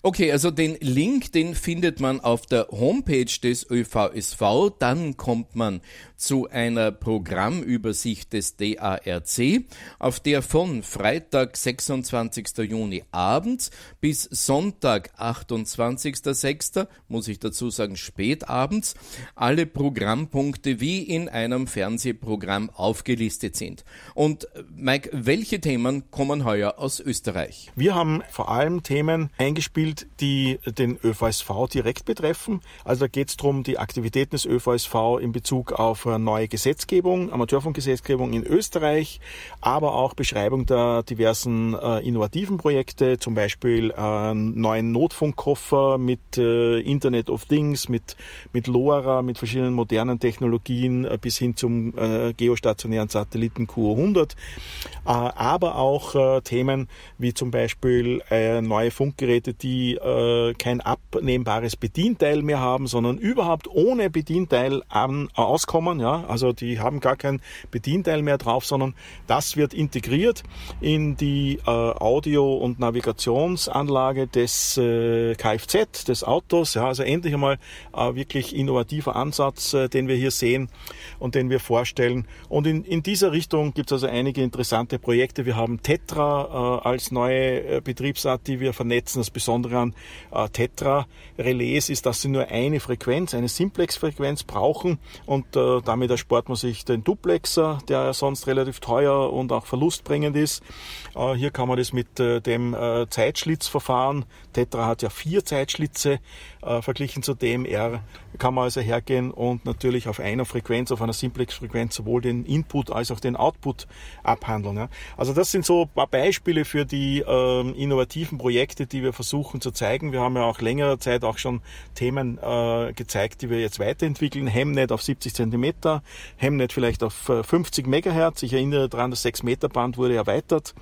Okay, also den Link, den findet man auf der Homepage des ÖVSV. Dann kommt man zu einer Programmübersicht des DARC, auf der von Freitag, 26. Juni abends bis Sonntag, 28.06., muss ich dazu sagen, spät abends, alle Programmpunkte wie in einem Fernsehprogramm aufgelistet sind. Und Mike, welche Themen kommen heuer aus Österreich? Wir haben vor allem Themen eingespielt, gespielt, die den ÖVSV direkt betreffen. Also da geht es darum, die Aktivitäten des ÖVSV in Bezug auf neue Gesetzgebung, Amateurfunkgesetzgebung in Österreich, aber auch Beschreibung der diversen äh, innovativen Projekte, zum Beispiel äh, neuen Notfunkkoffer mit äh, Internet of Things, mit, mit LoRa, mit verschiedenen modernen Technologien äh, bis hin zum äh, geostationären Satelliten QO100, äh, aber auch Themen wie zum Beispiel neue Funkgeräte, die die äh, kein abnehmbares Bedienteil mehr haben, sondern überhaupt ohne Bedienteil an, auskommen. Ja? Also die haben gar kein Bedienteil mehr drauf, sondern das wird integriert in die äh, Audio- und Navigationsanlage des äh, Kfz, des Autos. Ja? Also endlich einmal äh, wirklich innovativer Ansatz, äh, den wir hier sehen und den wir vorstellen. Und in, in dieser Richtung gibt es also einige interessante Projekte. Wir haben Tetra äh, als neue äh, Betriebsart, die wir vernetzen. Das Besondere anderen äh, Tetra-Relais ist, dass sie nur eine Frequenz, eine Simplex-Frequenz brauchen und äh, damit erspart man sich den Duplexer, der sonst relativ teuer und auch verlustbringend ist. Äh, hier kann man das mit äh, dem äh, Zeitschlitzverfahren, Tetra hat ja vier Zeitschlitze, äh, verglichen zu DMR kann man also hergehen und natürlich auf einer Frequenz, auf einer Simplex-Frequenz sowohl den Input als auch den Output abhandeln. Ja. Also das sind so ein paar Beispiele für die ähm, innovativen Projekte, die wir versuchen zu zeigen. Wir haben ja auch längere Zeit auch schon Themen äh, gezeigt, die wir jetzt weiterentwickeln. Hemnet auf 70 Zentimeter, Hemnet vielleicht auf 50 äh, Megahertz. Ich erinnere daran, das 6 Meter Band wurde erweitert.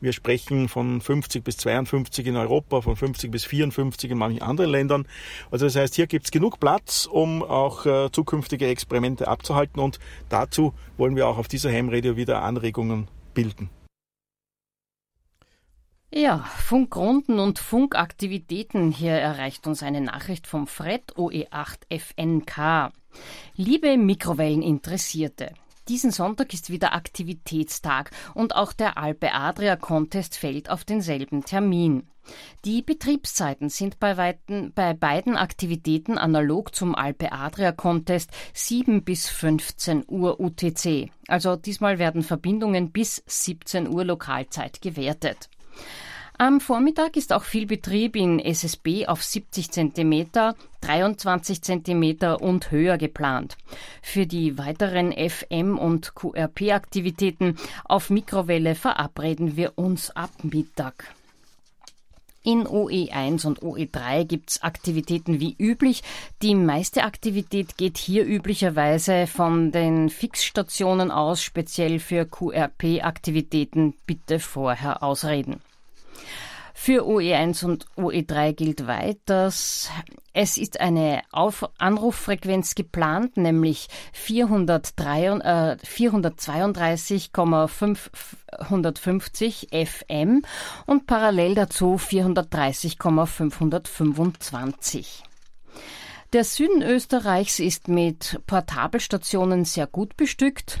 Wir sprechen von 50 bis 52 in Europa, von 50 bis 54 in manchen anderen Ländern. Also das heißt, hier gibt es genug Platz, um auch äh, zukünftige Experimente abzuhalten und dazu wollen wir auch auf dieser Heimradio wieder Anregungen bilden. Ja, Funkrunden und Funkaktivitäten. Hier erreicht uns eine Nachricht vom Fred OE8FNK. Liebe Mikrowelleninteressierte, Diesen Sonntag ist wieder Aktivitätstag und auch der Alpe Adria Contest fällt auf denselben Termin. Die Betriebszeiten sind bei, weiten, bei beiden Aktivitäten analog zum Alpe Adria Contest 7 bis 15 Uhr UTC. Also diesmal werden Verbindungen bis 17 Uhr Lokalzeit gewertet. Am Vormittag ist auch viel Betrieb in SSB auf 70 cm, 23 cm und höher geplant. Für die weiteren FM- und QRP-Aktivitäten auf Mikrowelle verabreden wir uns ab Mittag. In OE1 und OE3 gibt's Aktivitäten wie üblich. Die meiste Aktivität geht hier üblicherweise von den Fixstationen aus, speziell für QRP-Aktivitäten bitte vorher ausreden. Für OE1 und OE3 gilt weiters. Es ist eine Auf Anruffrequenz geplant, nämlich 432,550 äh, FM und parallel dazu 430,525. Der Süden Österreichs ist mit Portabelstationen sehr gut bestückt.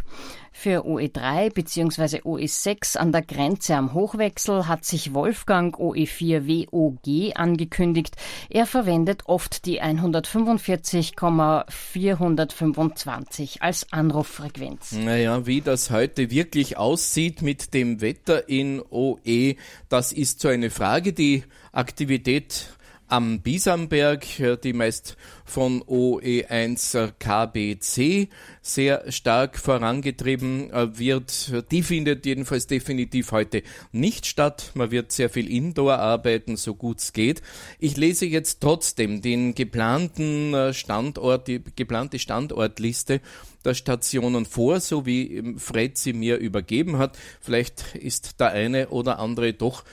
Für OE3 bzw. OE6 an der Grenze am Hochwechsel hat sich Wolfgang OE4 WOG angekündigt. Er verwendet oft die 145,425 als Anruffrequenz. Naja, wie das heute wirklich aussieht mit dem Wetter in OE, das ist so eine Frage. Die Aktivität am Bisamberg, die meist von OE1 KBC sehr stark vorangetrieben äh, wird. Die findet jedenfalls definitiv heute nicht statt. Man wird sehr viel Indoor arbeiten, so gut es geht. Ich lese jetzt trotzdem den geplanten äh, Standort, die geplante Standortliste der Stationen vor, so wie ähm, Fred sie mir übergeben hat. Vielleicht ist der eine oder andere doch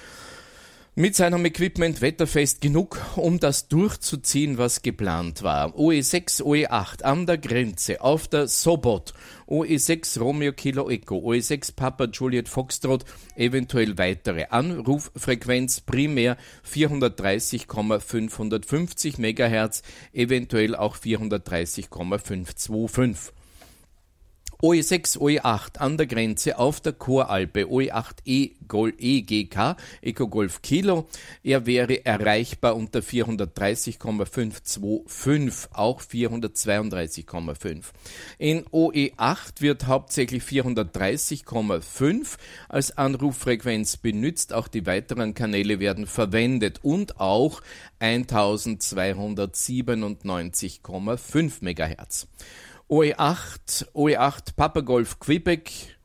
mit seinem Equipment wetterfest genug, um das durchzuziehen, was geplant war. OE6, OE8 an der Grenze, auf der Sobot, OE6 Romeo Kilo Echo, OE6 Papa Juliet Foxtrot, eventuell weitere. Anruffrequenz primär 430,550 MHz, eventuell auch 430,525. OE6, OE8 an der Grenze auf der Choralpe, OE8E EGK, Eco Golf Kilo. Er wäre erreichbar unter 430,525, auch 432,5. In OE8 wird hauptsächlich 430,5 als Anruffrequenz benutzt. Auch die weiteren Kanäle werden verwendet und auch 1297,5 MHz. OE8, OE8 Papa Golf Quebec,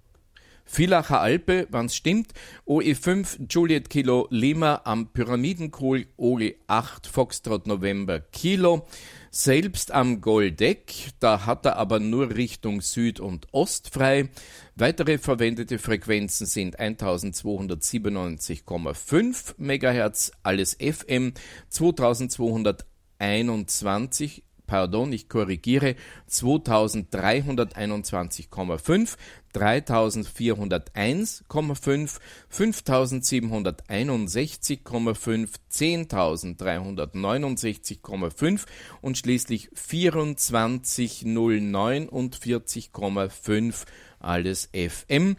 Villacher Alpe, wann's stimmt, OE5 Juliet Kilo Lima am Pyramidenkohl, OE8 Foxtrot November Kilo, selbst am Goldeck, da hat er aber nur Richtung Süd und Ost frei. Weitere verwendete Frequenzen sind 1297,5 MHz, alles FM, 2221 pardon, ich korrigiere, 2321,5, 3401,5, 5761,5, 10369,5 und schließlich 2409,40,5 alles FM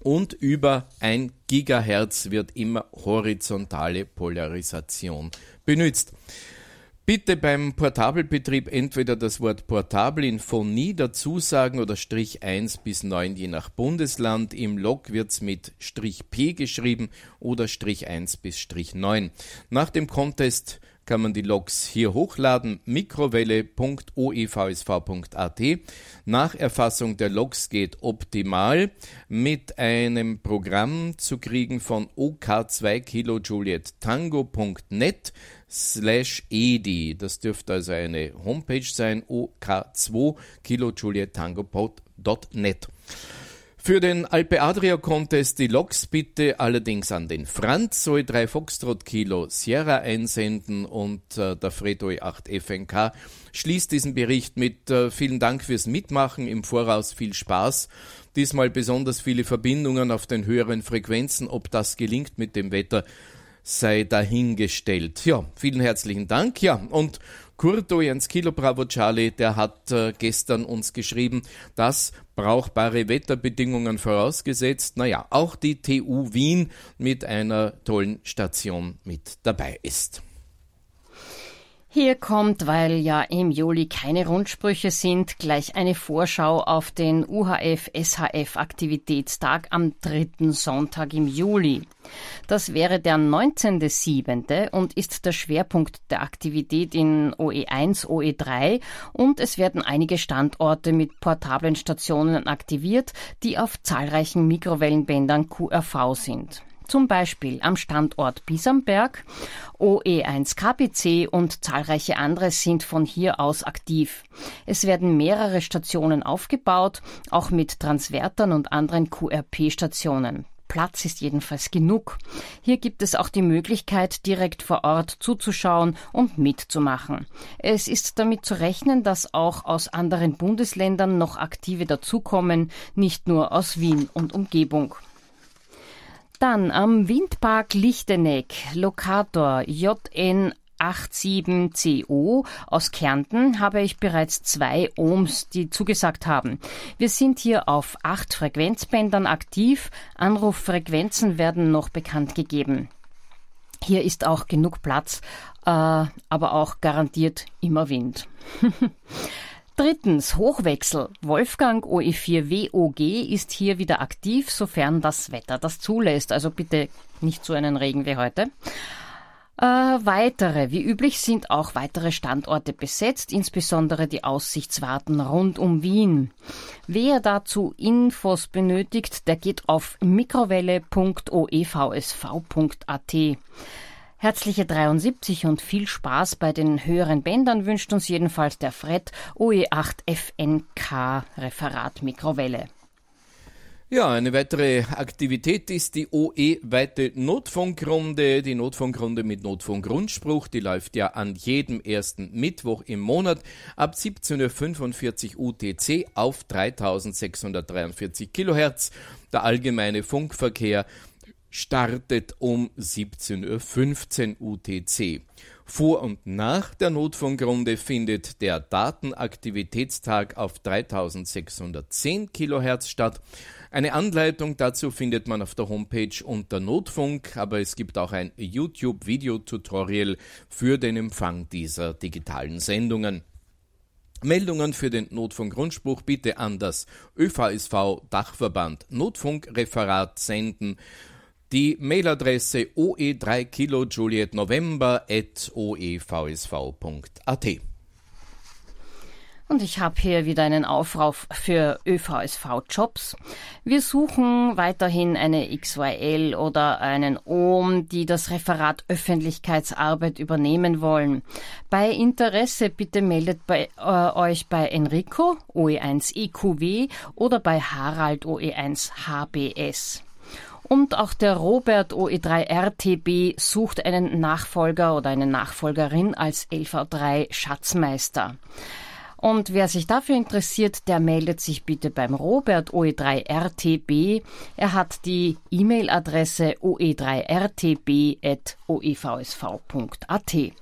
und über 1 Gigahertz wird immer horizontale Polarisation benutzt. Bitte beim Portabelbetrieb entweder das Wort Portabel in Phonie dazu sagen oder Strich 1 bis 9 je nach Bundesland. Im Log wird's mit Strich P geschrieben oder Strich 1 bis Strich 9. Nach dem Contest kann man die Logs hier hochladen, mikrowelle.oevsv.at. Nach Erfassung der Logs geht optimal mit einem Programm zu kriegen von OK2 Kilo Juliet Tango.net slash edi. Das dürfte also eine Homepage sein, ok2 Kilo Juliet. Für den Alpe Adria Contest die Loks bitte allerdings an den Franz soll 3 Foxtrot Kilo Sierra einsenden und äh, der Fredo 8 FNK schließt diesen Bericht mit äh, vielen Dank fürs Mitmachen, im Voraus viel Spaß. Diesmal besonders viele Verbindungen auf den höheren Frequenzen. Ob das gelingt mit dem Wetter, sei dahingestellt. Ja, vielen herzlichen Dank. Ja, und Kurto Jens Kilo Bravo Charlie, der hat äh, gestern uns geschrieben, dass brauchbare Wetterbedingungen vorausgesetzt, naja, auch die TU Wien mit einer tollen Station mit dabei ist. Hier kommt, weil ja im Juli keine Rundsprüche sind, gleich eine Vorschau auf den UHF-SHF Aktivitätstag am dritten Sonntag im Juli. Das wäre der 19.7. und ist der Schwerpunkt der Aktivität in OE1, OE3 und es werden einige Standorte mit portablen Stationen aktiviert, die auf zahlreichen Mikrowellenbändern QRV sind zum Beispiel am Standort Bisamberg, OE1 KPC und zahlreiche andere sind von hier aus aktiv. Es werden mehrere Stationen aufgebaut, auch mit Transvertern und anderen QRP-Stationen. Platz ist jedenfalls genug. Hier gibt es auch die Möglichkeit, direkt vor Ort zuzuschauen und mitzumachen. Es ist damit zu rechnen, dass auch aus anderen Bundesländern noch Aktive dazukommen, nicht nur aus Wien und Umgebung. Dann am Windpark Lichteneck, Lokator JN 87CO aus Kärnten habe ich bereits zwei Ohms, die zugesagt haben. Wir sind hier auf acht Frequenzbändern aktiv. Anruffrequenzen werden noch bekannt gegeben. Hier ist auch genug Platz, äh, aber auch garantiert immer Wind. [LAUGHS] Drittens, Hochwechsel. Wolfgang OE4WOG ist hier wieder aktiv, sofern das Wetter das zulässt. Also bitte nicht so einen Regen wie heute. Äh, weitere, wie üblich, sind auch weitere Standorte besetzt, insbesondere die Aussichtswarten rund um Wien. Wer dazu Infos benötigt, der geht auf mikrowelle.oevsv.at. Herzliche 73 und viel Spaß bei den höheren Bändern wünscht uns jedenfalls der Fred OE8 FNK Referat Mikrowelle. Ja, eine weitere Aktivität ist die OE-weite Notfunkrunde. Die Notfunkrunde mit Notfunkgrundspruch, die läuft ja an jedem ersten Mittwoch im Monat ab 17.45 Uhr UTC auf 3643 Kilohertz. Der allgemeine Funkverkehr startet um 17.15 Uhr UTC. Vor und nach der Notfunkrunde findet der Datenaktivitätstag auf 3610 Kilohertz statt. Eine Anleitung dazu findet man auf der Homepage unter Notfunk, aber es gibt auch ein YouTube-Video-Tutorial für den Empfang dieser digitalen Sendungen. Meldungen für den Notfunkgrundspruch bitte an das ÖVSV Dachverband Notfunkreferat senden die Mailadresse oe3 kilo Juliet November at oevsv.at. Und ich habe hier wieder einen Aufruf für ÖVSV-Jobs. Wir suchen weiterhin eine XYL oder einen OM, die das Referat Öffentlichkeitsarbeit übernehmen wollen. Bei Interesse bitte meldet bei, äh, euch bei Enrico OE1 EQW oder bei Harald OE1 HBS. Und auch der Robert OE3RTB sucht einen Nachfolger oder eine Nachfolgerin als LV3 Schatzmeister. Und wer sich dafür interessiert, der meldet sich bitte beim Robert OE3RTB. Er hat die E-Mail-Adresse oe3rtb.oevsv.at.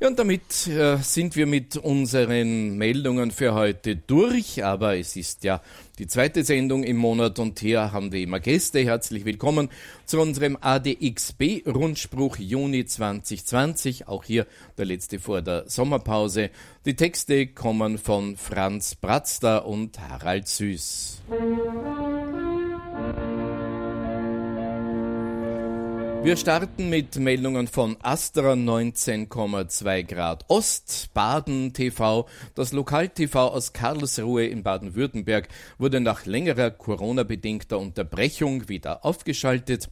Ja, und damit äh, sind wir mit unseren Meldungen für heute durch, aber es ist ja die zweite Sendung im Monat und hier haben wir immer Gäste. Herzlich willkommen zu unserem ADXB-Rundspruch Juni 2020, auch hier der letzte vor der Sommerpause. Die Texte kommen von Franz Bratzter und Harald Süß. Wir starten mit Meldungen von Astra 19,2 Grad Ost, Baden TV. Das Lokal-TV aus Karlsruhe in Baden-Württemberg wurde nach längerer Corona-bedingter Unterbrechung wieder aufgeschaltet.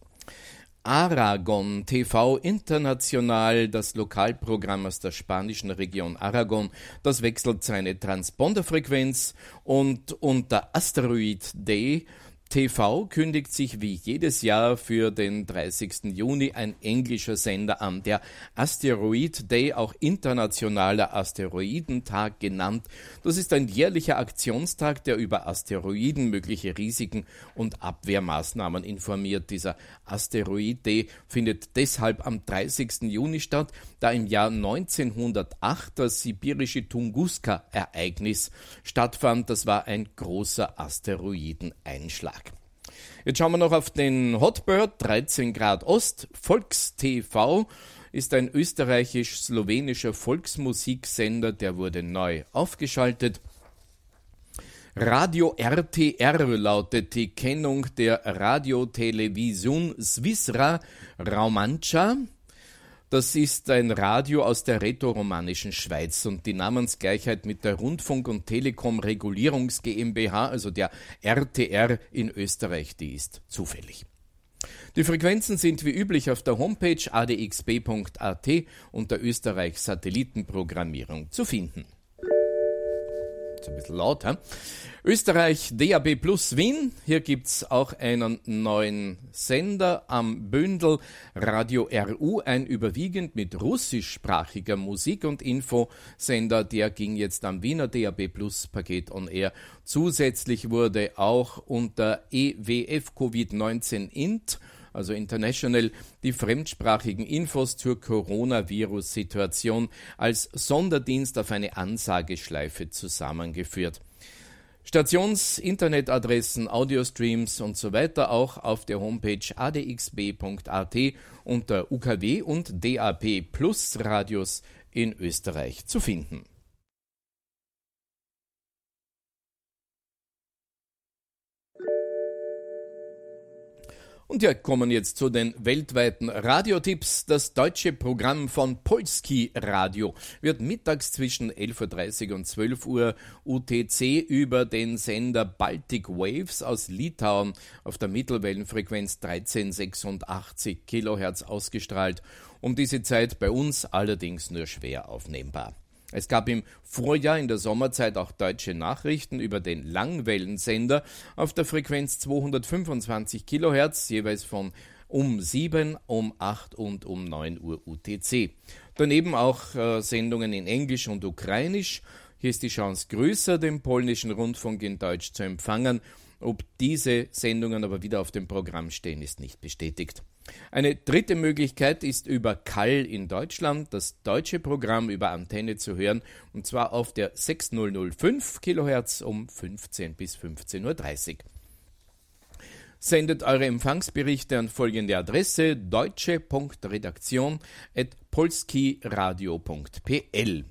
Aragon TV International, das Lokalprogramm aus der spanischen Region Aragon, das wechselt seine Transponderfrequenz und unter Asteroid Day TV kündigt sich wie jedes Jahr für den 30. Juni ein englischer Sender an. Der Asteroid Day, auch internationaler Asteroidentag genannt. Das ist ein jährlicher Aktionstag, der über Asteroiden, mögliche Risiken und Abwehrmaßnahmen informiert. Dieser Asteroid Day findet deshalb am 30. Juni statt, da im Jahr 1908 das sibirische Tunguska-Ereignis stattfand. Das war ein großer Asteroideneinschlag. Jetzt schauen wir noch auf den Hotbird, 13 Grad Ost. Volkstv ist ein österreichisch-slowenischer Volksmusiksender, der wurde neu aufgeschaltet. Radio RTR lautet die Kennung der Radiotelevision Swisra Raumancha. Das ist ein Radio aus der rätoromanischen Schweiz und die Namensgleichheit mit der Rundfunk- und Telekom-Regulierungs GmbH, also der RTR in Österreich, die ist zufällig. Die Frequenzen sind wie üblich auf der Homepage adxb.at unter Österreichs Satellitenprogrammierung zu finden. Ein bisschen laut, hä? Österreich DAB Plus Wien. Hier gibt's auch einen neuen Sender am Bündel Radio RU, ein überwiegend mit russischsprachiger Musik- und Infosender. Der ging jetzt am Wiener DAB Plus Paket on Air. Zusätzlich wurde auch unter EWF Covid-19 Int also International, die fremdsprachigen Infos zur Coronavirus-Situation als Sonderdienst auf eine Ansageschleife zusammengeführt. Stations-Internetadressen, Audiostreams und so weiter auch auf der Homepage adxb.at unter UKW und DAP Plus Radios in Österreich zu finden. Und wir kommen jetzt zu den weltweiten Radiotipps. Das deutsche Programm von Polski Radio wird mittags zwischen 11.30 Uhr und 12 Uhr UTC über den Sender Baltic Waves aus Litauen auf der Mittelwellenfrequenz 1386 Kilohertz ausgestrahlt. Um diese Zeit bei uns allerdings nur schwer aufnehmbar. Es gab im Vorjahr in der Sommerzeit auch deutsche Nachrichten über den Langwellensender auf der Frequenz 225 Kilohertz, jeweils von um 7, um 8 und um 9 Uhr UTC. Daneben auch äh, Sendungen in Englisch und Ukrainisch. Hier ist die Chance größer, den polnischen Rundfunk in Deutsch zu empfangen. Ob diese Sendungen aber wieder auf dem Programm stehen, ist nicht bestätigt. Eine dritte Möglichkeit ist über Kall in Deutschland das deutsche Programm über Antenne zu hören und zwar auf der 6005 kHz um 15 bis 15.30 Uhr. Sendet eure Empfangsberichte an folgende Adresse deutsche.redaktion.polskiradio.pl.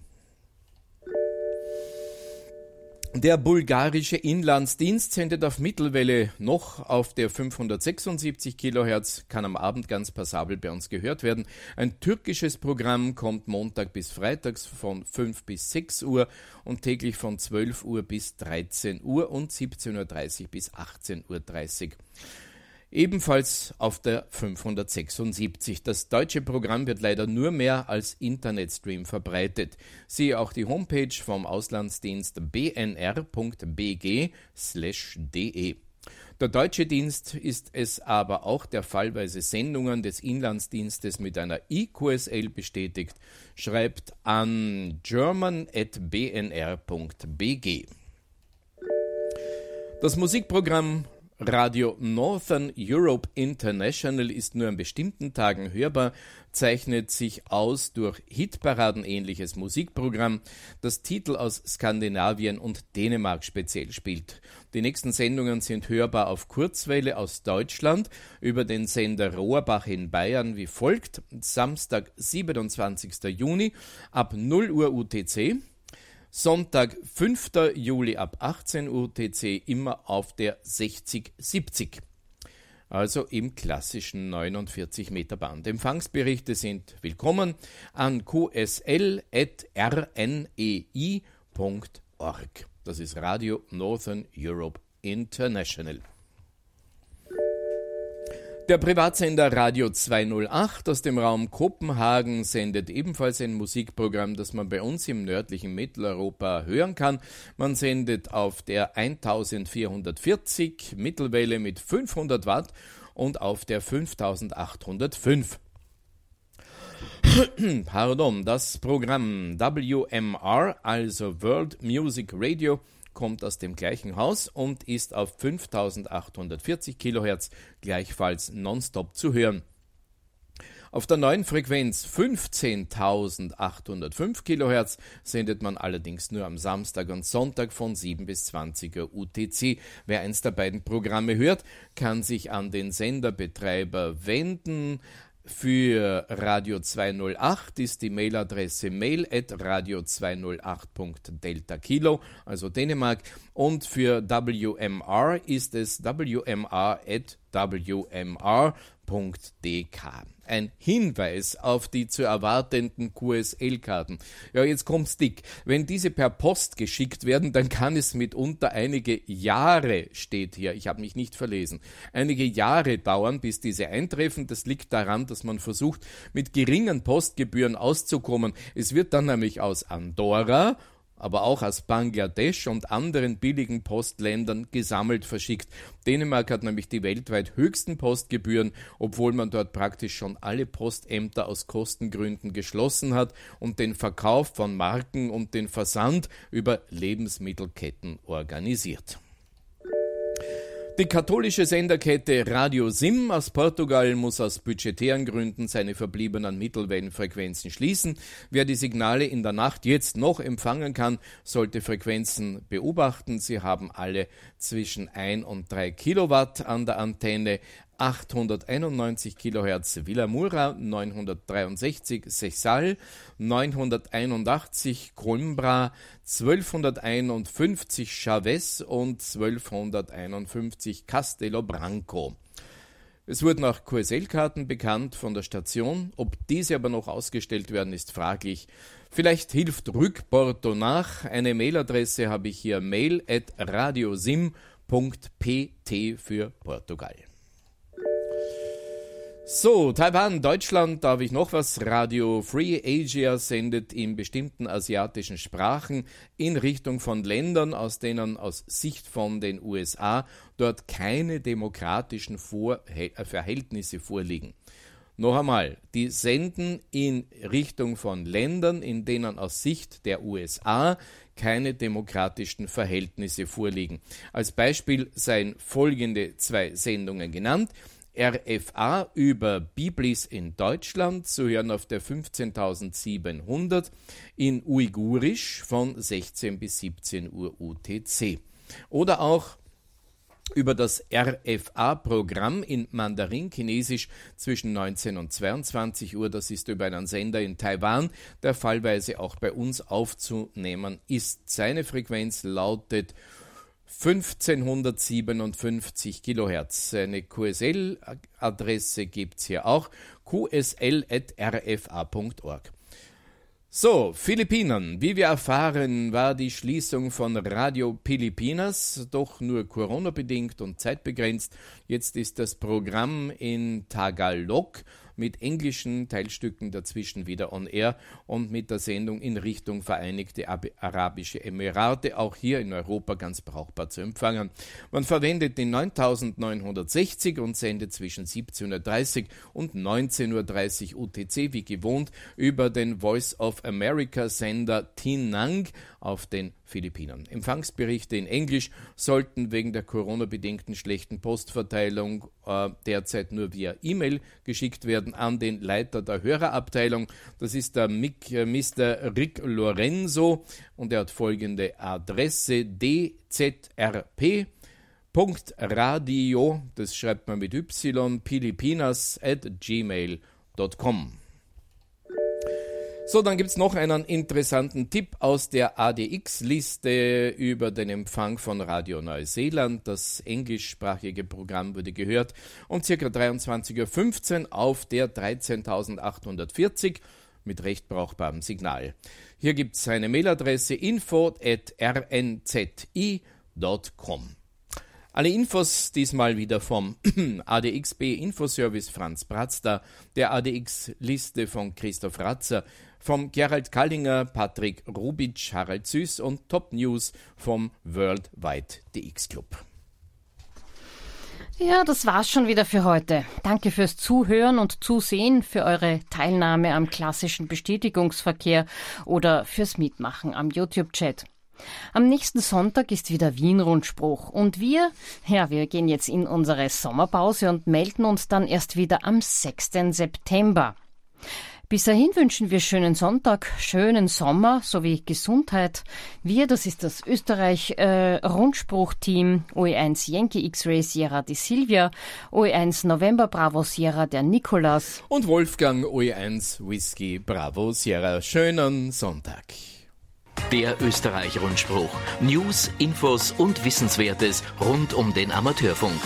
Der bulgarische Inlandsdienst sendet auf Mittelwelle noch auf der 576 Kilohertz, kann am Abend ganz passabel bei uns gehört werden. Ein türkisches Programm kommt Montag bis Freitags von 5 bis 6 Uhr und täglich von 12 Uhr bis 13 Uhr und 17.30 Uhr bis 18.30 Uhr ebenfalls auf der 576. Das deutsche Programm wird leider nur mehr als Internetstream verbreitet. Siehe auch die Homepage vom Auslandsdienst bnr.bg/de. Der deutsche Dienst ist es aber auch, der fallweise Sendungen des Inlandsdienstes mit einer IQSL bestätigt, schreibt an german.bnr.bg. Das Musikprogramm Radio Northern Europe International ist nur an bestimmten Tagen hörbar, zeichnet sich aus durch Hitparaden-ähnliches Musikprogramm, das Titel aus Skandinavien und Dänemark speziell spielt. Die nächsten Sendungen sind hörbar auf Kurzwelle aus Deutschland über den Sender Rohrbach in Bayern wie folgt: Samstag, 27. Juni ab 0 Uhr UTC. Sonntag, 5. Juli ab 18 Uhr TC immer auf der 6070. Also im klassischen 49 Meter Band. Empfangsberichte sind willkommen an qsl.rnei.org. Das ist Radio Northern Europe International. Der Privatsender Radio 208 aus dem Raum Kopenhagen sendet ebenfalls ein Musikprogramm, das man bei uns im nördlichen Mitteleuropa hören kann. Man sendet auf der 1440 Mittelwelle mit 500 Watt und auf der 5805. [CLEARS THROAT] Pardon, das Programm WMR, also World Music Radio, kommt aus dem gleichen Haus und ist auf 5840 kHz gleichfalls nonstop zu hören. Auf der neuen Frequenz 15.805 kHz sendet man allerdings nur am Samstag und Sonntag von 7 bis 20 Uhr UTC. Wer eins der beiden Programme hört, kann sich an den Senderbetreiber wenden. Für Radio 208 ist die Mailadresse mail at radio208.delta Kilo, also Dänemark. Und für WMR ist es wmr at wmr.dk ein Hinweis auf die zu erwartenden QSL-Karten. Ja, jetzt kommt's dick. Wenn diese per Post geschickt werden, dann kann es mitunter einige Jahre, steht hier, ich habe mich nicht verlesen, einige Jahre dauern, bis diese eintreffen. Das liegt daran, dass man versucht, mit geringen Postgebühren auszukommen. Es wird dann nämlich aus Andorra aber auch aus Bangladesch und anderen billigen Postländern gesammelt verschickt. Dänemark hat nämlich die weltweit höchsten Postgebühren, obwohl man dort praktisch schon alle Postämter aus Kostengründen geschlossen hat und den Verkauf von Marken und den Versand über Lebensmittelketten organisiert. Die katholische Senderkette Radio Sim aus Portugal muss aus budgetären Gründen seine verbliebenen Mittelwellenfrequenzen schließen. Wer die Signale in der Nacht jetzt noch empfangen kann, sollte Frequenzen beobachten. Sie haben alle zwischen 1 und 3 Kilowatt an der Antenne. 891 kHz Villamura, 963 Sechsal, 981 Coimbra, 1251 Chavez und 1251 Castelo Branco. Es wurden auch QSL-Karten bekannt von der Station. Ob diese aber noch ausgestellt werden, ist fraglich. Vielleicht hilft Rückporto nach. Eine Mailadresse habe ich hier mail at radiosim.pt für Portugal. So, Taiwan, Deutschland, da habe ich noch was. Radio Free Asia sendet in bestimmten asiatischen Sprachen in Richtung von Ländern, aus denen aus Sicht von den USA dort keine demokratischen Vor äh, Verhältnisse vorliegen. Noch einmal, die senden in Richtung von Ländern, in denen aus Sicht der USA keine demokratischen Verhältnisse vorliegen. Als Beispiel seien folgende zwei Sendungen genannt. RFA über Biblis in Deutschland zu hören auf der 15.700 in Uigurisch von 16 bis 17 Uhr UTC. Oder auch über das RFA-Programm in Mandarin-Chinesisch zwischen 19 und 22 Uhr. Das ist über einen Sender in Taiwan, der fallweise auch bei uns aufzunehmen ist. Seine Frequenz lautet 1557 Kilohertz. Eine QSL-Adresse gibt es hier auch, qsl.rfa.org. So, Philippinen. Wie wir erfahren, war die Schließung von Radio Pilipinas doch nur Corona-bedingt und zeitbegrenzt. Jetzt ist das Programm in Tagalog mit englischen Teilstücken dazwischen wieder on air und mit der Sendung in Richtung Vereinigte Arabische Emirate, auch hier in Europa ganz brauchbar zu empfangen. Man verwendet den 9960 und sendet zwischen 17.30 und 19.30 UTC wie gewohnt über den Voice of America Sender Tinang auf den Philippinen. Empfangsberichte in Englisch sollten wegen der Corona-bedingten schlechten Postverteilung äh, derzeit nur via E-Mail geschickt werden an den Leiter der Hörerabteilung. Das ist der Mick, äh, Mr. Rick Lorenzo und er hat folgende Adresse dzrp. Radio, das schreibt man mit y, pilipinas at gmail.com. So, dann gibt es noch einen interessanten Tipp aus der ADX-Liste über den Empfang von Radio Neuseeland. Das englischsprachige Programm wurde gehört um ca. 23.15 Uhr auf der 13.840 mit recht brauchbarem Signal. Hier gibt es eine Mailadresse info at rnzi.com. Alle Infos diesmal wieder vom [CLEARS THROAT] ADXB Infoservice Franz Bratzda, der ADX-Liste von Christoph Ratzer, vom Gerald Kallinger, Patrick Rubitsch, Harald Süß und Top News vom Worldwide DX Club. Ja, das war's schon wieder für heute. Danke fürs Zuhören und Zusehen, für eure Teilnahme am klassischen Bestätigungsverkehr oder fürs Mitmachen am YouTube-Chat. Am nächsten Sonntag ist wieder Wien-Rundspruch und wir, ja, wir gehen jetzt in unsere Sommerpause und melden uns dann erst wieder am 6. September. Bis dahin wünschen wir schönen Sonntag, schönen Sommer sowie Gesundheit. Wir, das ist das Österreich-Rundspruch-Team äh, OE1 Yankee X-Ray Sierra die Silvia, OE1 November Bravo Sierra der Nikolas und Wolfgang OE1 Whisky Bravo Sierra. Schönen Sonntag. Der Österreich-Rundspruch. News, Infos und Wissenswertes rund um den Amateurfunk.